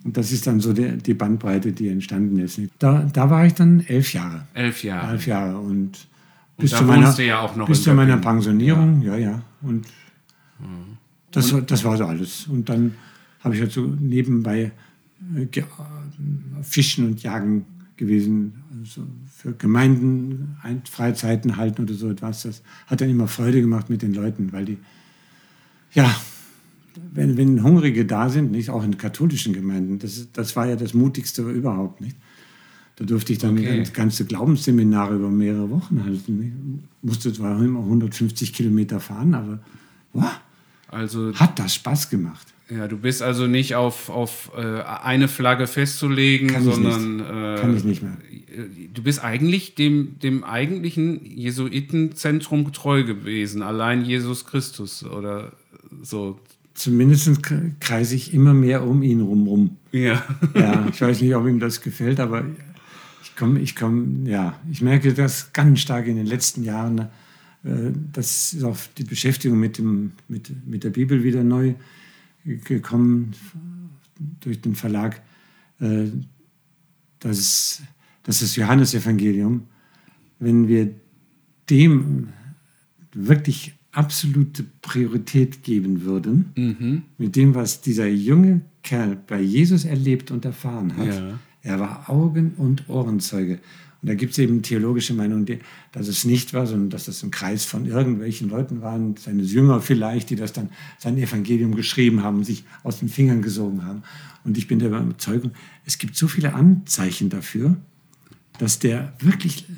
Und das ist dann so die, die Bandbreite, die entstanden ist. Da, da war ich dann elf Jahre. Elf Jahre. Elf Jahre und bis da zu meiner, ja bis zu meiner. Pensionierung, ja, ja. Und das, war- das war so alles. Und dann habe ich halt so nebenbei äh, äh, Fischen und Jagen gewesen, also für Gemeinden ein, Freizeiten halten oder so etwas. Das hat dann immer Freude gemacht mit den Leuten, weil die, ja, wenn, wenn Hungrige da sind, nicht auch in katholischen Gemeinden, das, das war ja das Mutigste überhaupt, nicht? Da durfte ich dann Okay. ganze Glaubensseminare über mehrere Wochen halten. Nicht? Musste zwar immer 150 Kilometer fahren, aber wow, Also hat das Spaß gemacht. Ja, du bist also nicht auf, auf äh, eine Flagge festzulegen, Kann ich sondern äh, Kann ich nicht mehr. du bist eigentlich dem, dem eigentlichen Jesuitenzentrum treu gewesen, allein Jesus Christus oder so. Zumindest kreise ich immer mehr um ihn rum. Ja. Ja, ich weiß nicht, ob ihm das gefällt, aber ich komme, ich komme, ja, ich merke das ganz stark in den letzten Jahren. Äh, Das ist auch die Beschäftigung mit, dem, mit, mit der Bibel wieder neu gekommen durch den Verlag. äh, Das, das ist Johannesevangelium. Wenn wir dem wirklich absolute Priorität geben würden, mit dem, was dieser junge Kerl bei Jesus erlebt und erfahren hat. Ja. Er war Augen- und Ohrenzeuge. Und da gibt es eben theologische Meinungen, dass es nicht war, sondern dass das ein Kreis von irgendwelchen Leuten waren, seine Jünger vielleicht, die das dann sein Evangelium geschrieben haben, sich aus den Fingern gesogen haben. Und ich bin der Überzeugung, es gibt so viele Anzeichen dafür, dass der wirklich äh,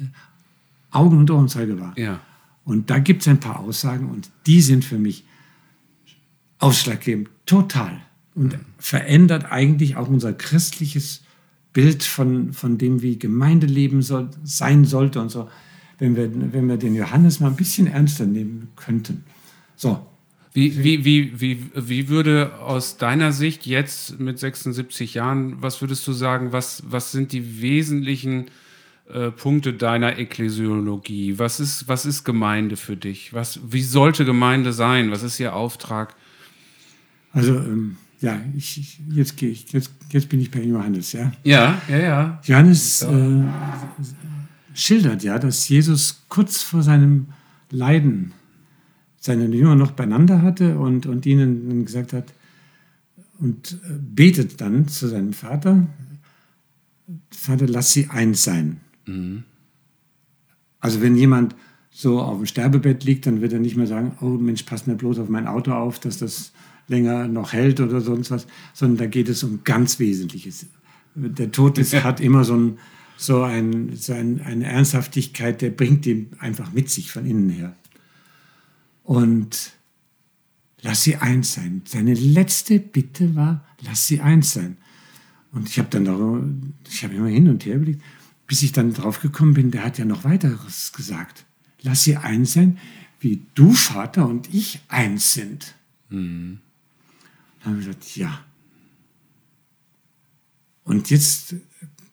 Augen- und Ohrenzeuge war. Ja. Und da gibt es ein paar Aussagen und die sind für mich ausschlaggebend, total. Und verändert eigentlich auch unser christliches Bild von, von dem, wie Gemeindeleben soll, sein sollte und so, wenn wir, wenn wir den Johannes mal ein bisschen ernster nehmen könnten. So, Wie, wie, wie, wie, wie würde aus deiner Sicht jetzt mit 76 Jahren, was würdest du sagen, was, was sind die wesentlichen äh, Punkte deiner Ekklesiologie? Was ist, was ist Gemeinde für dich? Was, wie sollte Gemeinde sein? Was ist ihr Auftrag? also ähm, ja, ich, jetzt, gehe ich, jetzt, jetzt bin ich bei Johannes. Ja. Ja, ja, ja. Johannes äh, schildert ja, dass Jesus kurz vor seinem Leiden seine Jünger noch beieinander hatte und, und ihnen dann gesagt hat und äh, betet dann zu seinem Vater, Vater, lass sie eins sein. Also wenn jemand so auf dem Sterbebett liegt, dann wird er nicht mehr sagen, oh Mensch, pass mir bloß auf mein Auto auf, dass das länger noch hält oder sonst was, sondern da geht es um ganz Wesentliches. Der Tod ist, hat immer so einen, so, ein, so ein, eine Ernsthaftigkeit, der bringt den einfach mit sich von innen her. Und lass sie eins sein. Seine letzte Bitte war, lass sie eins sein. Und ich habe dann darüber, ich habe immer hin und her überlegt, bis ich dann drauf gekommen bin, der hat ja noch weiteres gesagt. Lass sie eins sein, wie du, Vater, und ich eins sind. Mhm. Dann habe ich gesagt, ja. Und jetzt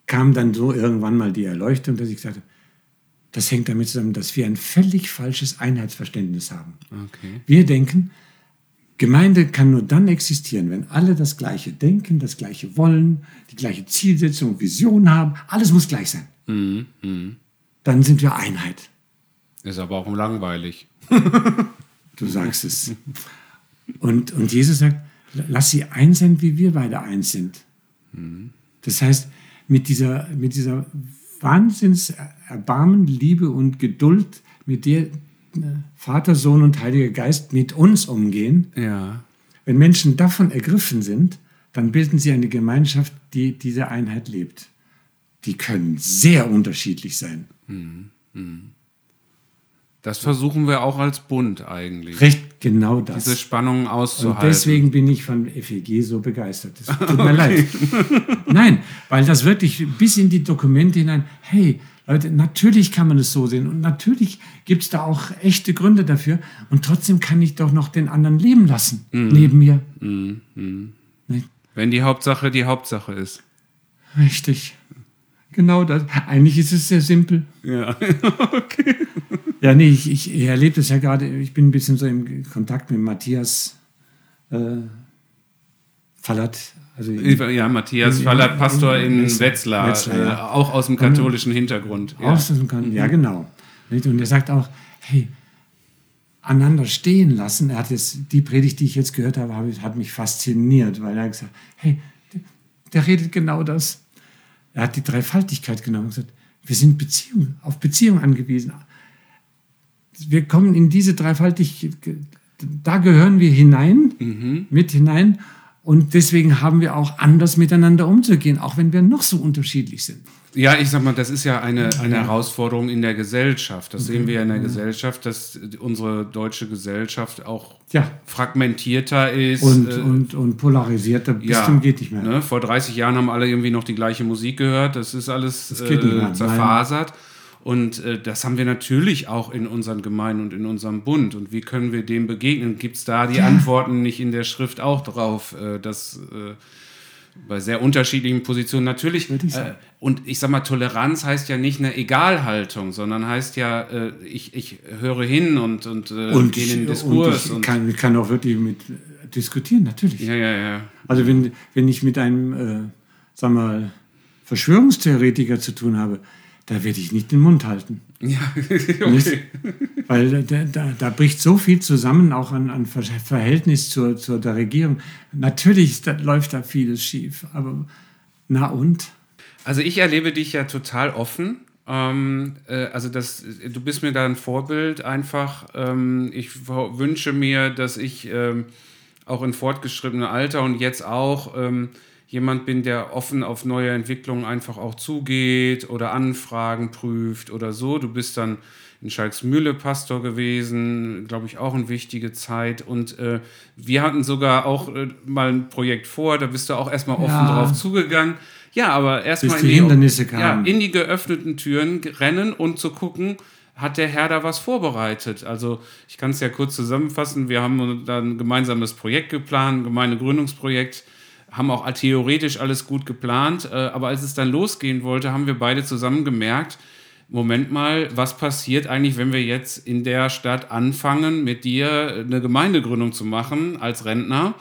kam dann so irgendwann mal die Erleuchtung, dass ich gesagt habe, das hängt damit zusammen, dass wir ein völlig falsches Einheitsverständnis haben. Okay. Wir denken, Gemeinde kann nur dann existieren, wenn alle das Gleiche denken, das Gleiche wollen, die gleiche Zielsetzung, Vision haben. Alles muss gleich sein. Mhm. Mhm. Dann sind wir Einheit. Ist aber auch langweilig. du sagst es. Und, und Jesus sagt, lass sie eins sein, wie wir beide eins sind. Mhm. Das heißt, mit dieser, mit dieser Wahnsinns Erbarmen, Liebe und Geduld, mit der Vater, Sohn und Heiliger Geist mit uns umgehen, ja. wenn Menschen davon ergriffen sind, dann bilden sie eine Gemeinschaft, die diese Einheit lebt. Die können sehr unterschiedlich sein. Mhm. Mhm. Das versuchen wir auch als Bund eigentlich. Recht, genau das. Diese Spannungen auszuhalten. Und deswegen bin ich von FEG so begeistert. Das tut mir leid. Nein, weil das wirklich bis in die Dokumente hinein, hey, Leute, natürlich kann man es so sehen und natürlich gibt es da auch echte Gründe dafür und trotzdem kann ich doch noch den anderen leben lassen, mhm. neben mir. Mhm. Mhm. Wenn die Hauptsache die Hauptsache ist. Richtig. Genau das. Eigentlich ist es sehr simpel. Ja, okay. Ja, nee, ich, ich erlebe das ja gerade, ich bin ein bisschen so im Kontakt mit Matthias äh, Fallert, also ja, Matthias Fallert, Pastor in Wetzlar, Wetzlar ja. äh, auch aus dem katholischen Hintergrund. Ja. Aus dem, ja, genau. Und er sagt auch, hey, aneinander stehen lassen. Er hat jetzt, die Predigt, die ich jetzt gehört habe, hat mich fasziniert, weil er hat gesagt, hey, der, der redet genau das. Er hat die Dreifaltigkeit genommen und gesagt, wir sind Beziehung, auf Beziehung angewiesen. Wir kommen in diese Dreifaltigkeit, da gehören wir hinein, mhm. mit hinein. Und deswegen haben wir auch anders miteinander umzugehen, auch wenn wir noch so unterschiedlich sind. Ja, ich sag mal, das ist ja eine, eine ja. Herausforderung in der Gesellschaft. Das sehen wir ja in der ja. Gesellschaft, dass unsere deutsche Gesellschaft auch ja. fragmentierter ist. Und, äh, und, und polarisierter bis ja, zum geht nicht mehr. Ne? Vor 30 Jahren haben alle irgendwie noch die gleiche Musik gehört. Das ist alles das äh, zerfasert. Nein. Und äh, das haben wir natürlich auch in unseren Gemeinden und in unserem Bund. Und wie können wir dem begegnen? Gibt es da die. Antworten nicht in der Schrift auch drauf, äh, dass äh, bei sehr unterschiedlichen Positionen natürlich. Ich äh, und ich sag mal, Toleranz heißt ja nicht eine Egalhaltung, sondern heißt ja, äh, ich, ich höre hin und, und, äh, und gehe in den Diskurs. Und ich kann, kann auch wirklich mit diskutieren, natürlich. Ja, ja, ja. Also wenn, wenn ich mit einem, sag mal, Verschwörungstheoretiker zu tun habe, da werde ich nicht den Mund halten. Ja, okay. Weil da, da, da, bricht so viel zusammen, auch an, an Verhältnis zur, zur der Regierung. Natürlich da läuft da vieles schief, aber na und? Also ich erlebe dich ja total offen. Ähm, äh, also das, du bist mir da ein Vorbild einfach. Ähm, ich wünsche mir, dass ich ähm, auch in fortgeschrittenem Alter und jetzt auch ähm, jemand bin, der offen auf neue Entwicklungen einfach auch zugeht oder Anfragen prüft oder so. Du bist dann in Schalksmühle Pastor gewesen, glaube ich, auch eine wichtige Zeit. Und äh, wir hatten sogar auch äh, mal ein Projekt vor, da bist du auch erstmal offen ja. drauf zugegangen. Ja, aber erstmal in, die, ja, in die geöffneten Türen rennen und zu gucken, hat der Herr da was vorbereitet? Also ich kann es ja kurz zusammenfassen. Wir haben dann ein gemeinsames Projekt geplant, ein Gemeindegründungsprojekt haben auch theoretisch alles gut geplant, äh, aber als es dann losgehen wollte, haben wir beide zusammen gemerkt, Moment mal, was passiert eigentlich, wenn wir jetzt in der Stadt anfangen, mit dir eine Gemeindegründung zu machen als Rentner?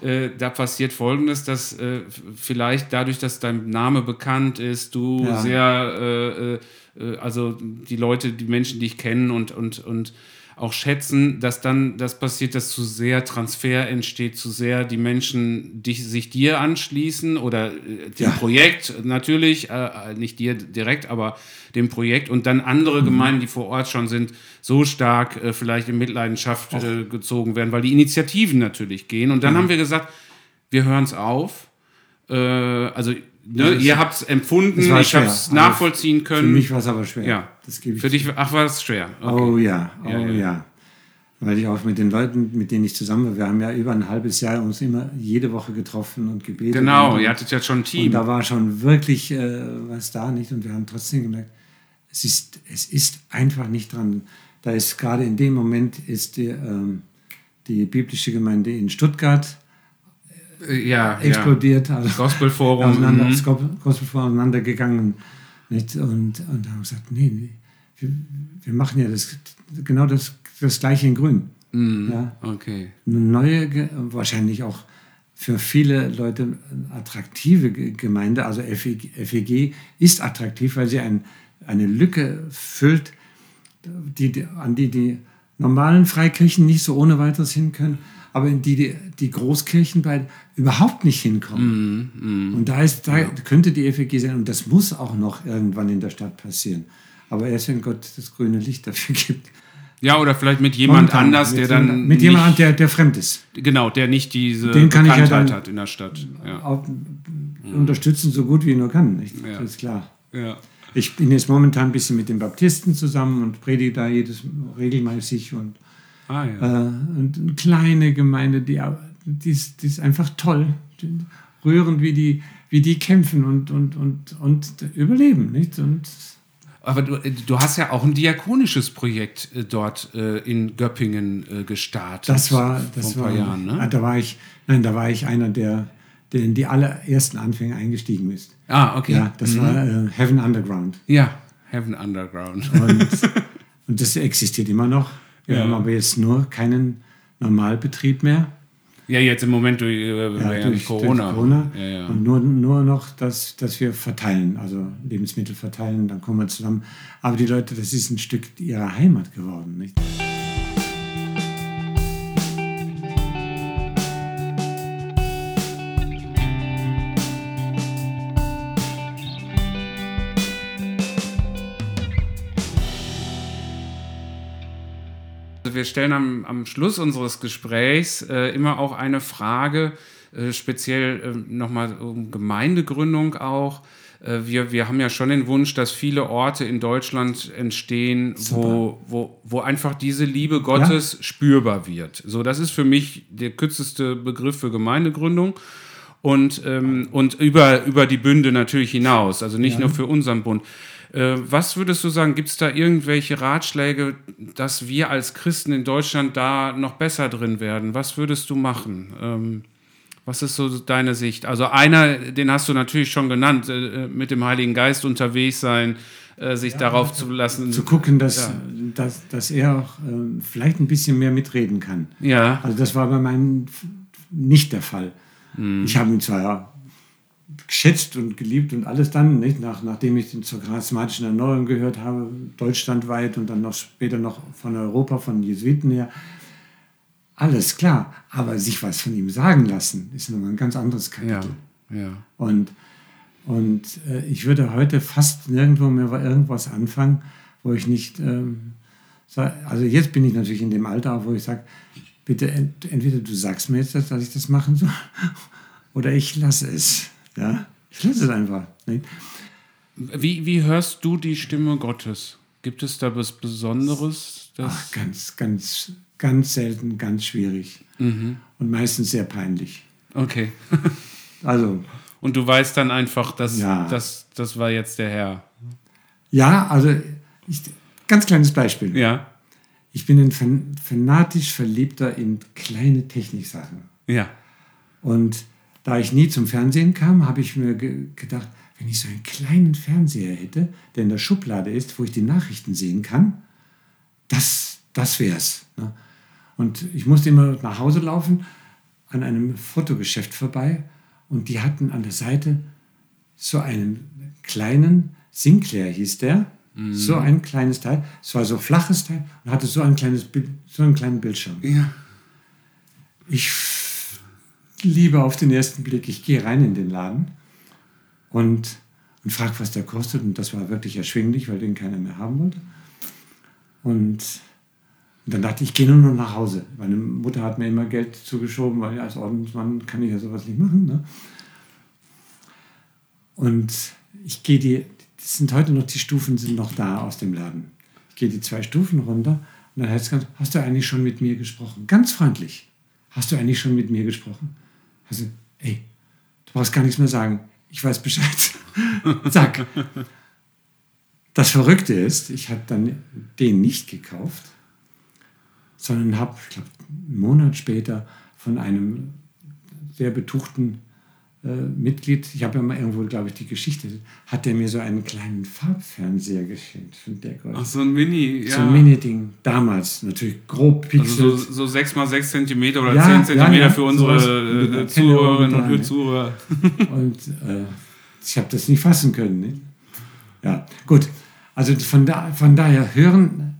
Äh, da passiert Folgendes, dass äh, vielleicht dadurch, dass dein Name bekannt ist, du ja. sehr, äh, äh, also die Leute, die Menschen, die ich kenne und, und, und auch schätzen, dass dann das passiert, dass zu sehr Transfer entsteht, zu sehr die Menschen dich, sich dir anschließen oder äh, dem ja. Projekt natürlich, äh, äh, nicht dir direkt, aber dem Projekt und dann andere mhm. Gemeinden, die vor Ort schon sind, so stark äh, vielleicht in Mitleidenschaft äh, gezogen werden, weil die Initiativen natürlich gehen. Und dann mhm. haben wir gesagt, wir hören es auf Äh, also, ne, ihr habt es empfunden, ich habe es Also nachvollziehen Für können. mich war es aber schwer. ja. Das gebe ich Für dich, ach, war es schwer. Okay. Oh ja, oh Ja, ja, ja. Weil ich auch mit den Leuten, mit denen ich zusammen war, wir haben ja über ein halbes Jahr uns immer jede Woche getroffen und gebetet. Genau, und, ihr hattet ja schon ein Und Team. da war schon wirklich äh, was da nicht und wir haben trotzdem gemerkt, es ist, es ist einfach nicht dran. Da ist gerade in dem Moment ist die, ähm, die biblische Gemeinde in Stuttgart ja, explodiert. Also ja. Gospelforum. auseinander, mhm. das Gospelforum auseinandergegangen. Nicht? Und, und haben gesagt, nee, nee wir, wir machen ja das, genau das, das gleiche in Grün. Mhm. Ja, Okay. eine neue, wahrscheinlich auch für viele Leute attraktive Ge- Gemeinde. Also FEG, FEG ist attraktiv, weil sie ein, eine Lücke füllt, die, die, an die die normalen Freikirchen nicht so ohne weiteres hin können, aber in die die, die Großkirchen bei überhaupt nicht hinkommen. Und da, ist, da könnte die FEG sein und das muss auch noch irgendwann in der Stadt passieren. Aber erst wenn Gott das grüne Licht dafür gibt. Ja, oder vielleicht mit jemand Momentan, anders, mit der dann. jemand- Mit nicht, jemandem, der, der fremd ist. Genau, der nicht diese Den kann ich ja Bekanntheit dann- hat in der Stadt. Ja. auch unterstützen, so gut wie ich nur kann. Nicht? Ja. Das ist klar. ja. Ich bin jetzt momentan ein bisschen mit den Baptisten zusammen und predige da jedes regelmäßig und, Ah, ja. äh, und eine kleine Gemeinde, die, die, ist, die ist einfach toll. Rührend, wie die, wie die kämpfen und, und, und, und überleben. Nicht? Und Aber du, äh, du hast ja auch ein diakonisches Projekt äh, dort äh, in Göppingen gestartet. das war, das vor ein paar war, Jahren, ah, ne? da war ich, nein, da war ich einer, der, der in die allerersten Anfänge eingestiegen ist. Ah, okay. Ja, das war äh, Heaven Underground. Ja, Heaven Underground. Und, und das existiert immer noch. Wir Ja. haben aber jetzt nur keinen Normalbetrieb mehr. Ja, jetzt im Moment durch, äh, Ja, während durch, Corona. durch Corona. Ja, ja. Und nur, nur noch, dass, dass wir verteilen, also Lebensmittel verteilen, dann kommen wir zusammen. Aber die Leute, das ist ein Stück ihrer Heimat geworden. Nicht? Also wir stellen am, am Schluss unseres Gesprächs äh, immer auch eine Frage, äh, speziell äh, nochmal um Gemeindegründung auch. Äh, wir, wir haben ja schon den Wunsch, dass viele Orte in Deutschland entstehen, wo, wo, wo einfach diese Liebe Gottes spürbar wird. So, das ist für mich der kürzeste Begriff für Gemeindegründung. Und, ähm, und über, über die Bünde natürlich hinaus, also nicht nur für unseren Bund. Äh, was würdest du sagen, gibt es da irgendwelche Ratschläge, dass wir als Christen in Deutschland da noch besser drin werden? Was würdest du machen? Ähm, was ist so deine Sicht? Also einer, den hast du natürlich schon genannt, äh, mit dem Heiligen Geist unterwegs sein, äh, sich darauf zu lassen. Zu gucken, dass, dass, dass er auch ähm, vielleicht ein bisschen mehr mitreden kann. ja, Also das war bei meinem nicht der Fall. Mhm. Ich habe ihn zwar geschätzt und geliebt und alles dann, nicht? Nach, nachdem ich zur charismatischen Erneuerung gehört habe, deutschlandweit und dann noch später noch von Europa, von Jesuiten her. Alles klar, aber sich was von ihm sagen lassen, ist nochmal ein ganz anderes ja, Kapitel. ja. Und, und äh, ich würde heute fast nirgendwo mehr irgendwas anfangen, wo ich nicht, ähm, also jetzt bin ich natürlich in dem Alter, wo ich sage, bitte ent, entweder du sagst mir jetzt, dass ich das machen soll, oder ich lasse es. Ja, ich lasse es einfach. Wie, wie hörst du die Stimme Gottes? Gibt es da was Besonderes? Ach, ganz, ganz, ganz selten, ganz schwierig und meistens sehr peinlich. okay. Also Und du weißt dann einfach, dass Ja. das, das war jetzt der Herr. ja, also ich, ganz kleines Beispiel. Ja. Ich bin ein fan- fanatisch Verliebter in kleine Techniksachen. Ja. Und da ich nie zum Fernsehen kam, habe ich mir ge gedacht, wenn ich so einen kleinen Fernseher hätte, der in der Schublade ist, wo ich die Nachrichten sehen kann, das, das wär's. Ne? Und ich musste immer nach Hause laufen, an einem Fotogeschäft vorbei und die hatten an der Seite so einen kleinen, Sinclair hieß der, so ein kleines Teil, es war so ein flaches Teil und hatte so ein kleines so einen kleinen Bildschirm. Ja. Ich liebe auf den ersten Blick, ich gehe rein in den Laden und, und frage, was der kostet. Und das war wirklich erschwinglich, weil den keiner mehr haben wollte. Und, und dann dachte ich, ich gehe nur noch nach Hause. Meine Mutter hat mir immer Geld zugeschoben, weil als Ordensmann kann ich ja sowas nicht machen. Ne? Und ich gehe die, das sind heute noch, die Stufen sind noch da aus dem Laden. Ich gehe die zwei Stufen runter und dann heißt es ganz, hast du eigentlich schon mit mir gesprochen? Ganz freundlich. Hast du eigentlich schon mit mir gesprochen? Also, ey, du brauchst gar nichts mehr sagen. Ich weiß Bescheid. Zack. Das Verrückte ist, ich habe dann den nicht gekauft, sondern habe, ich glaube, einen Monat später von einem sehr betuchten äh, Mitglied, ich habe ja mal irgendwo, glaube ich, die Geschichte, hat der mir so einen kleinen Farbfernseher geschenkt von der Größe. Ach, so ein Mini, ja. So ein Mini-Ding. Damals natürlich grob pixelt. Also so, so 6 mal 6 cm oder Ja, 10 cm ja, ja, für unsere mit äh, Zuhörerinnen und und Zuhörer. Und äh, ich habe das nicht fassen können. Nicht? Ja, gut. Also von, da, von daher hören,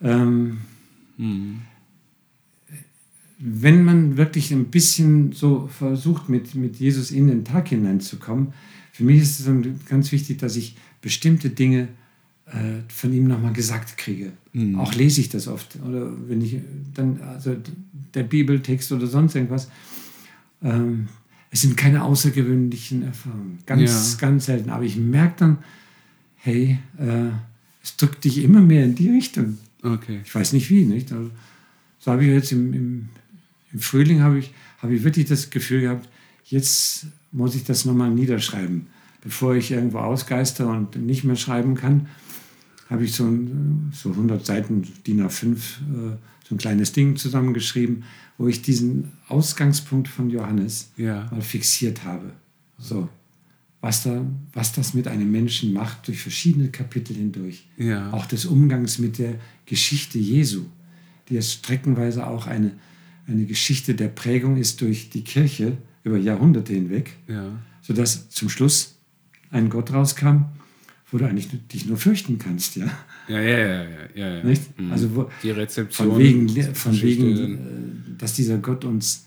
ähm, wenn man wirklich ein bisschen so versucht, mit, mit Jesus in den Tag hineinzukommen, für mich ist es ganz wichtig, dass ich bestimmte Dinge äh, von ihm nochmal gesagt kriege. Auch lese ich das oft. Oder wenn ich dann, also der Bibeltext oder sonst irgendwas. Ähm, es sind keine außergewöhnlichen Erfahrungen. Ganz, Ja. ganz selten. Aber ich merke dann, hey, äh, es drückt dich immer mehr in die Richtung. Okay. Ich weiß nicht wie, nicht? Also, so habe ich jetzt im, im, im Frühling habe ich, habe ich wirklich das Gefühl gehabt, jetzt muss ich das nochmal niederschreiben. Bevor ich irgendwo ausgeister und nicht mehr schreiben kann, habe ich so, ein, so 100 Seiten DIN A5, äh, so ein kleines Ding zusammengeschrieben, wo ich diesen Ausgangspunkt von Johannes Ja. mal fixiert habe. So, was, da, was das mit einem Menschen macht durch verschiedene Kapitel hindurch. Ja. Auch des Umgangs mit der Geschichte Jesu, die ja streckenweise auch eine, eine Geschichte der Prägung ist durch die Kirche über Jahrhunderte hinweg, Ja. sodass zum Schluss ein Gott rauskam, wo du eigentlich dich nur fürchten kannst, ja. Ja, ja, ja, ja, ja. Nicht? Mhm. Also wo, die Rezeption. von wegen, von wegen äh, dass dieser Gott uns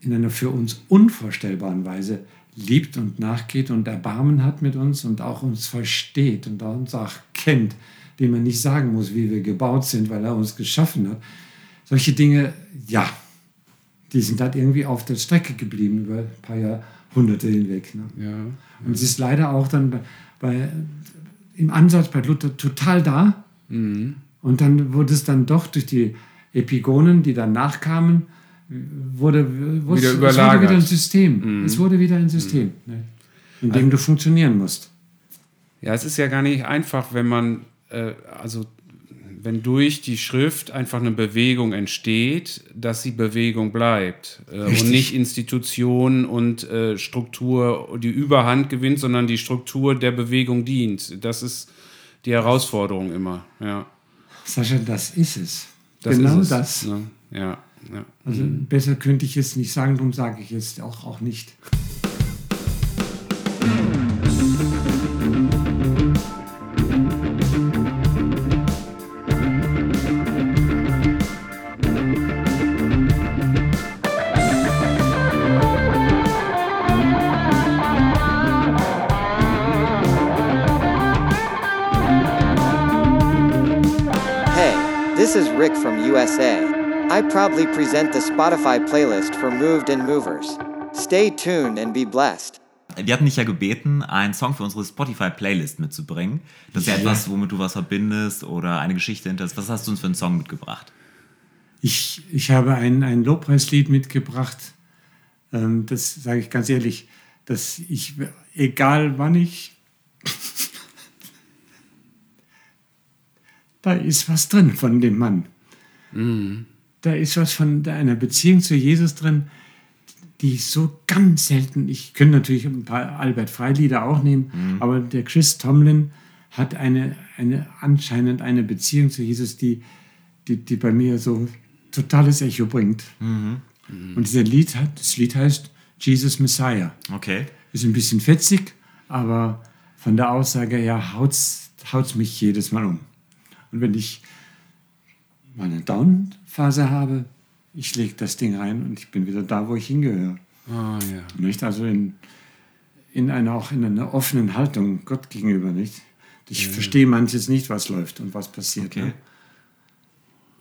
in einer für uns unvorstellbaren Weise liebt und nachgeht und Erbarmen hat mit uns und auch uns versteht und uns auch kennt, dem man nicht sagen muss, wie wir gebaut sind, weil er uns geschaffen hat. Solche Dinge, ja, die sind halt irgendwie auf der Strecke geblieben über ein paar Jahrhunderte hinweg. Ne? Ja. Und es ist leider auch dann bei, bei, im Ansatz bei Luther total da. Und dann wurde es dann doch durch die Epigonen, die dann nachkamen, wurde, wurde Wieder es überlagert. wurde wieder ein System. Es wurde wieder ein System, ne, in dem du funktionieren musst. Ja, es ist ja gar nicht einfach, wenn man, äh, also wenn durch die Schrift einfach eine Bewegung entsteht, dass die Bewegung bleibt äh, und nicht Institution und äh, Struktur die Überhand gewinnt, sondern die Struktur der Bewegung dient. Das ist die Herausforderung immer. Ja, Sascha, das ist es. das genau ist es, das. Ne? Ja, ja. Also besser könnte ich es nicht sagen, darum sage ich es auch, auch nicht. I proudly present the Spotify playlist for Moved and Movers. Stay tuned and be blessed. Wir hatten dich ja gebeten, einen Song für unsere Spotify-Playlist mitzubringen. Das ist ja Ja. etwas, womit du was verbindest oder eine Geschichte hinter. Was hast du uns für einen Song mitgebracht? Ich, ich habe ein, ein Lobpreislied mitgebracht. Ähm, das sage ich ganz ehrlich, dass ich, egal wann ich, da ist was drin von dem Mann. Da ist was von einer Beziehung zu Jesus drin, die so ganz selten, ich könnte natürlich ein paar Albert Frey-Lieder auch nehmen, aber der Chris Tomlin hat eine, eine anscheinend eine Beziehung zu Jesus, die, die, die bei mir so totales Echo bringt. Und dieser Lied hat, das Lied heißt Jesus Messiah. Okay. Ist ein bisschen fetzig, aber von der Aussage her haut's, haut's mich jedes Mal um. Und wenn ich mal eine Down-Phase habe, ich lege das Ding rein und ich bin wieder da, wo ich hingehöre. Ah, ja. Nicht? Also in, in einer, auch in einer offenen Haltung Gott gegenüber. Nicht? Ich verstehe manches nicht, was läuft und was passiert. Okay. Ne?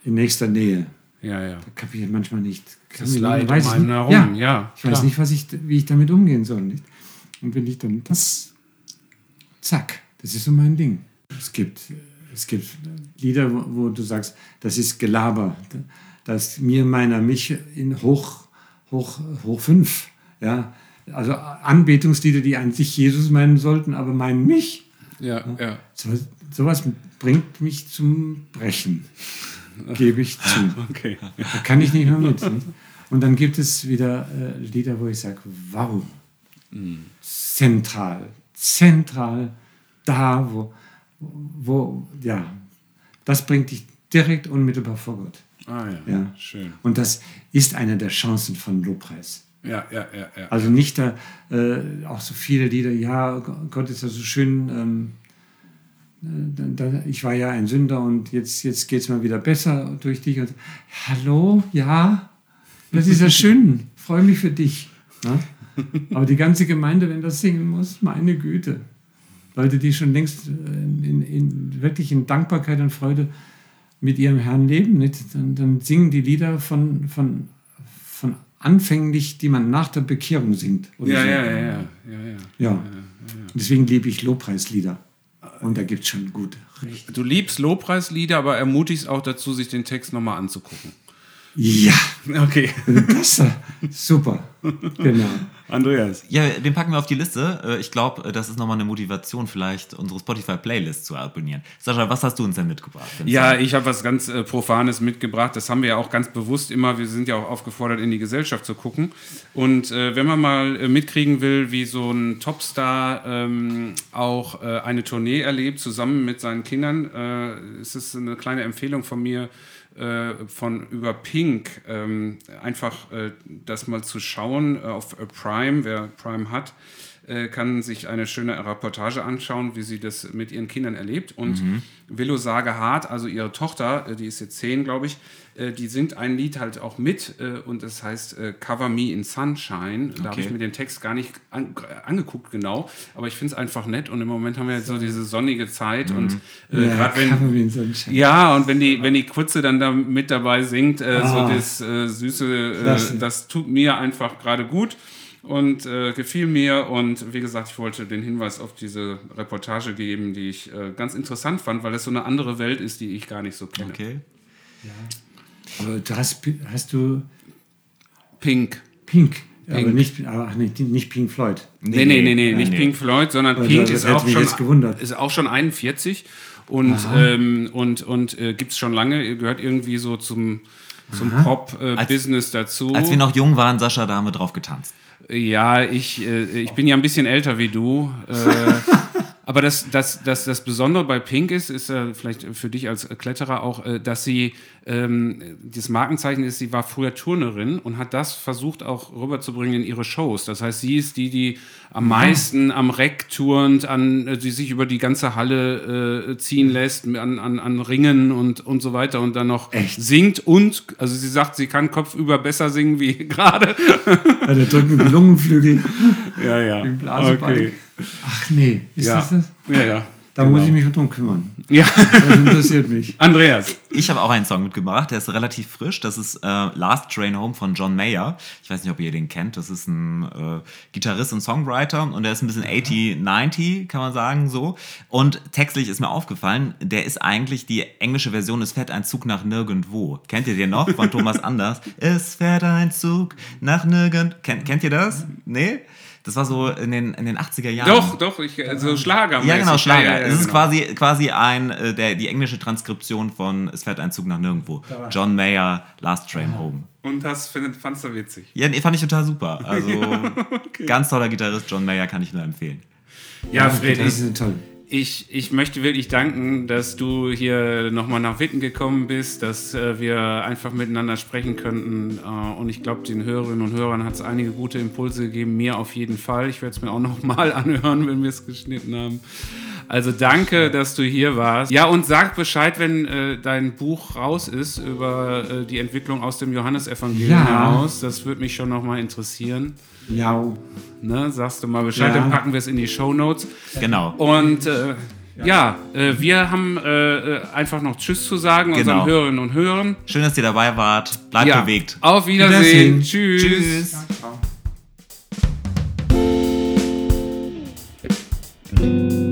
In nächster Nähe. Ja, ja. Da kapiere ich manchmal nicht. Das Leid weiß um ich einen herum, ja. ja, Ich weiß nicht, was ich, wie ich damit umgehen soll. Nicht? Und wenn ich dann das, zack, das ist so mein Ding. Es gibt, es gibt Lieder, wo, wo du sagst, das ist Gelaber. Das mir, meiner, mich in hoch, hoch, hoch fünf. Ja, also Anbetungslieder, die an sich Jesus meinen sollten, aber meinen mich. Ja, ja. So, sowas bringt mich zum Brechen, gebe ich zu. Okay. Da kann ich nicht mehr mit. Nicht? Und dann gibt es wieder äh, Lieder, wo ich sage, wow, zentral, zentral, da, wo, wo, ja, das bringt dich direkt unmittelbar vor Gott. Ah ja, Ja. schön. Und das ist eine der Chancen von Lobpreis. Ja, ja, ja, ja. Also nicht da, äh, auch so viele Lieder, ja, Gott ist ja so schön, ähm, äh, da, da, ich war ja ein Sünder und jetzt, jetzt geht es mal wieder besser durch dich. Und, Hallo, ja, das ist ja schön, freue mich für dich. Ne? Aber die ganze Gemeinde, wenn das singen muss, meine Güte. Leute, die schon längst äh, in, in, wirklich in Dankbarkeit und Freude mit ihrem Herrn leben, nicht? Dann, dann singen die Lieder von, von, von anfänglich, die man nach der Bekehrung singt. Ja, so. ja, ja, ja, ja, ja. Deswegen liebe ich Lobpreislieder. Und da gibt es schon gut. Du liebst Lobpreislieder, aber ermutigst auch dazu, sich den Text nochmal anzugucken. Ja, Okay. das super. Genau. Andreas. Ja, den packen wir auf die Liste. Äh, Ich glaube, das ist nochmal eine Motivation, vielleicht unsere Spotify-Playlist zu abonnieren. Sascha, was hast du uns denn mitgebracht? Ja, ich habe was ganz äh, Profanes mitgebracht. Das haben wir ja auch ganz bewusst immer. Wir sind ja auch aufgefordert, in die Gesellschaft zu gucken. Und äh, wenn man mal äh, mitkriegen will, wie so ein Topstar ähm, auch äh, eine Tournee erlebt, zusammen mit seinen Kindern, äh, ist es eine kleine Empfehlung von mir, äh, von über Pink ähm, einfach äh, das mal zu schauen äh, auf äh, Prime, wer Prime hat, äh, kann sich eine schöne Reportage anschauen, wie sie das mit ihren Kindern erlebt. Und Willow Sagehart, also ihre Tochter, äh, die ist jetzt zehn, glaube ich, äh, die singt ein Lied halt auch mit äh, und das heißt Cover Me in Sunshine. Da habe Okay. ich mir den Text gar nicht an, angeguckt genau, aber ich finde es einfach nett und im Moment haben wir jetzt so diese sonnige Zeit und äh, Ja, gerade wenn in Schein- ja, und wenn die, wenn die Kurze dann da mit dabei singt, Ah. so das süße, das tut mir einfach gerade gut und äh, gefiel mir. Und wie gesagt, ich wollte den Hinweis auf diese Reportage geben, die ich äh, ganz interessant fand, weil es so eine andere Welt ist, die ich gar nicht so kenne. Okay. Aber du hast, hast du Pink. Pink, aber Pink. nicht, aber nicht, nicht Pink Floyd. Nee, nee, nee, nee, nicht Pink Floyd, sondern Also, Pink das ist auch, mich schon, jetzt gewundert. ist auch schon 41 und, ähm, und, und äh, gibt es schon lange, gehört irgendwie so zum, zum Pop-Business dazu. Als wir noch jung waren, Sascha, da haben wir drauf getanzt. Ja, ich, äh, ich bin ja ein bisschen älter wie du. Äh, aber das, das, das, das Besondere bei Pink ist, ist äh, vielleicht für dich als Kletterer auch, äh, dass sie, ähm, das Markenzeichen ist, sie war früher Turnerin und hat das versucht auch rüberzubringen in ihre Shows. Das heißt, sie ist die, die am meisten am Reck turnt, an, äh, die sich über die ganze Halle äh, ziehen lässt, an, an, an Ringen und, und so weiter und dann noch Echt? singt und, also sie sagt, sie kann kopfüber besser singen wie gerade. Bei der drücken die Lungenflügel. Ja, ja. Im Blasebalg. Ach nee, ist Ja. das das? Ja, ja. Da muss ich mich drum kümmern. Ja, Das interessiert mich. Andreas. Ich habe auch einen Song mitgebracht, der ist relativ frisch. Das ist äh, Last Train Home von John Mayer. Ich weiß nicht, ob ihr den kennt. Das ist ein äh, Gitarrist und Songwriter und der ist ein bisschen 80, 90, kann man sagen, so. Und textlich ist mir aufgefallen, der ist eigentlich die englische Version, es fährt ein Zug nach nirgendwo. Kennt ihr den noch von Thomas Anders? Es fährt ein Zug nach nirgend... Kennt, kennt ihr das? Nee? Das war so in den, in den 80er Jahren. Doch, doch, ich, also Schlager. Ja, genau, Schlager. Ja, ja, es ist genau. quasi, quasi ein, äh, der, die englische Transkription von Es fährt ein Zug nach nirgendwo. John Mayer, Last Train Home. Und das fandst du witzig. Ja, nee, fand ich total super. Also, ganz toller Gitarrist, John Mayer kann ich nur empfehlen. Ja, Fred, Das ich, ist toll. Ich, ich möchte wirklich danken, dass du hier nochmal nach Witten gekommen bist, dass äh, wir einfach miteinander sprechen könnten. Äh, und ich glaube, den Hörerinnen und Hörern hat es einige gute Impulse gegeben, mir auf jeden Fall. Ich werde es mir auch nochmal anhören, wenn wir es geschnitten haben. Also danke, dass du hier warst. Ja, und sag Bescheid, wenn äh, dein Buch raus ist über äh, die Entwicklung aus dem Johannesevangelium ja. heraus. Das würde mich schon nochmal interessieren. Ja. Ne, sagst du mal Bescheid, ja. dann packen wir es in die Show Notes. Genau. Und äh, ja, ja äh, wir haben äh, äh, einfach noch Tschüss zu sagen genau. unseren Hörerinnen und Hörern. Schön, dass ihr dabei wart. Bleibt ja. bewegt. Auf Wiedersehen. Wiedersehen. Tschüss. Tschüss. Danke.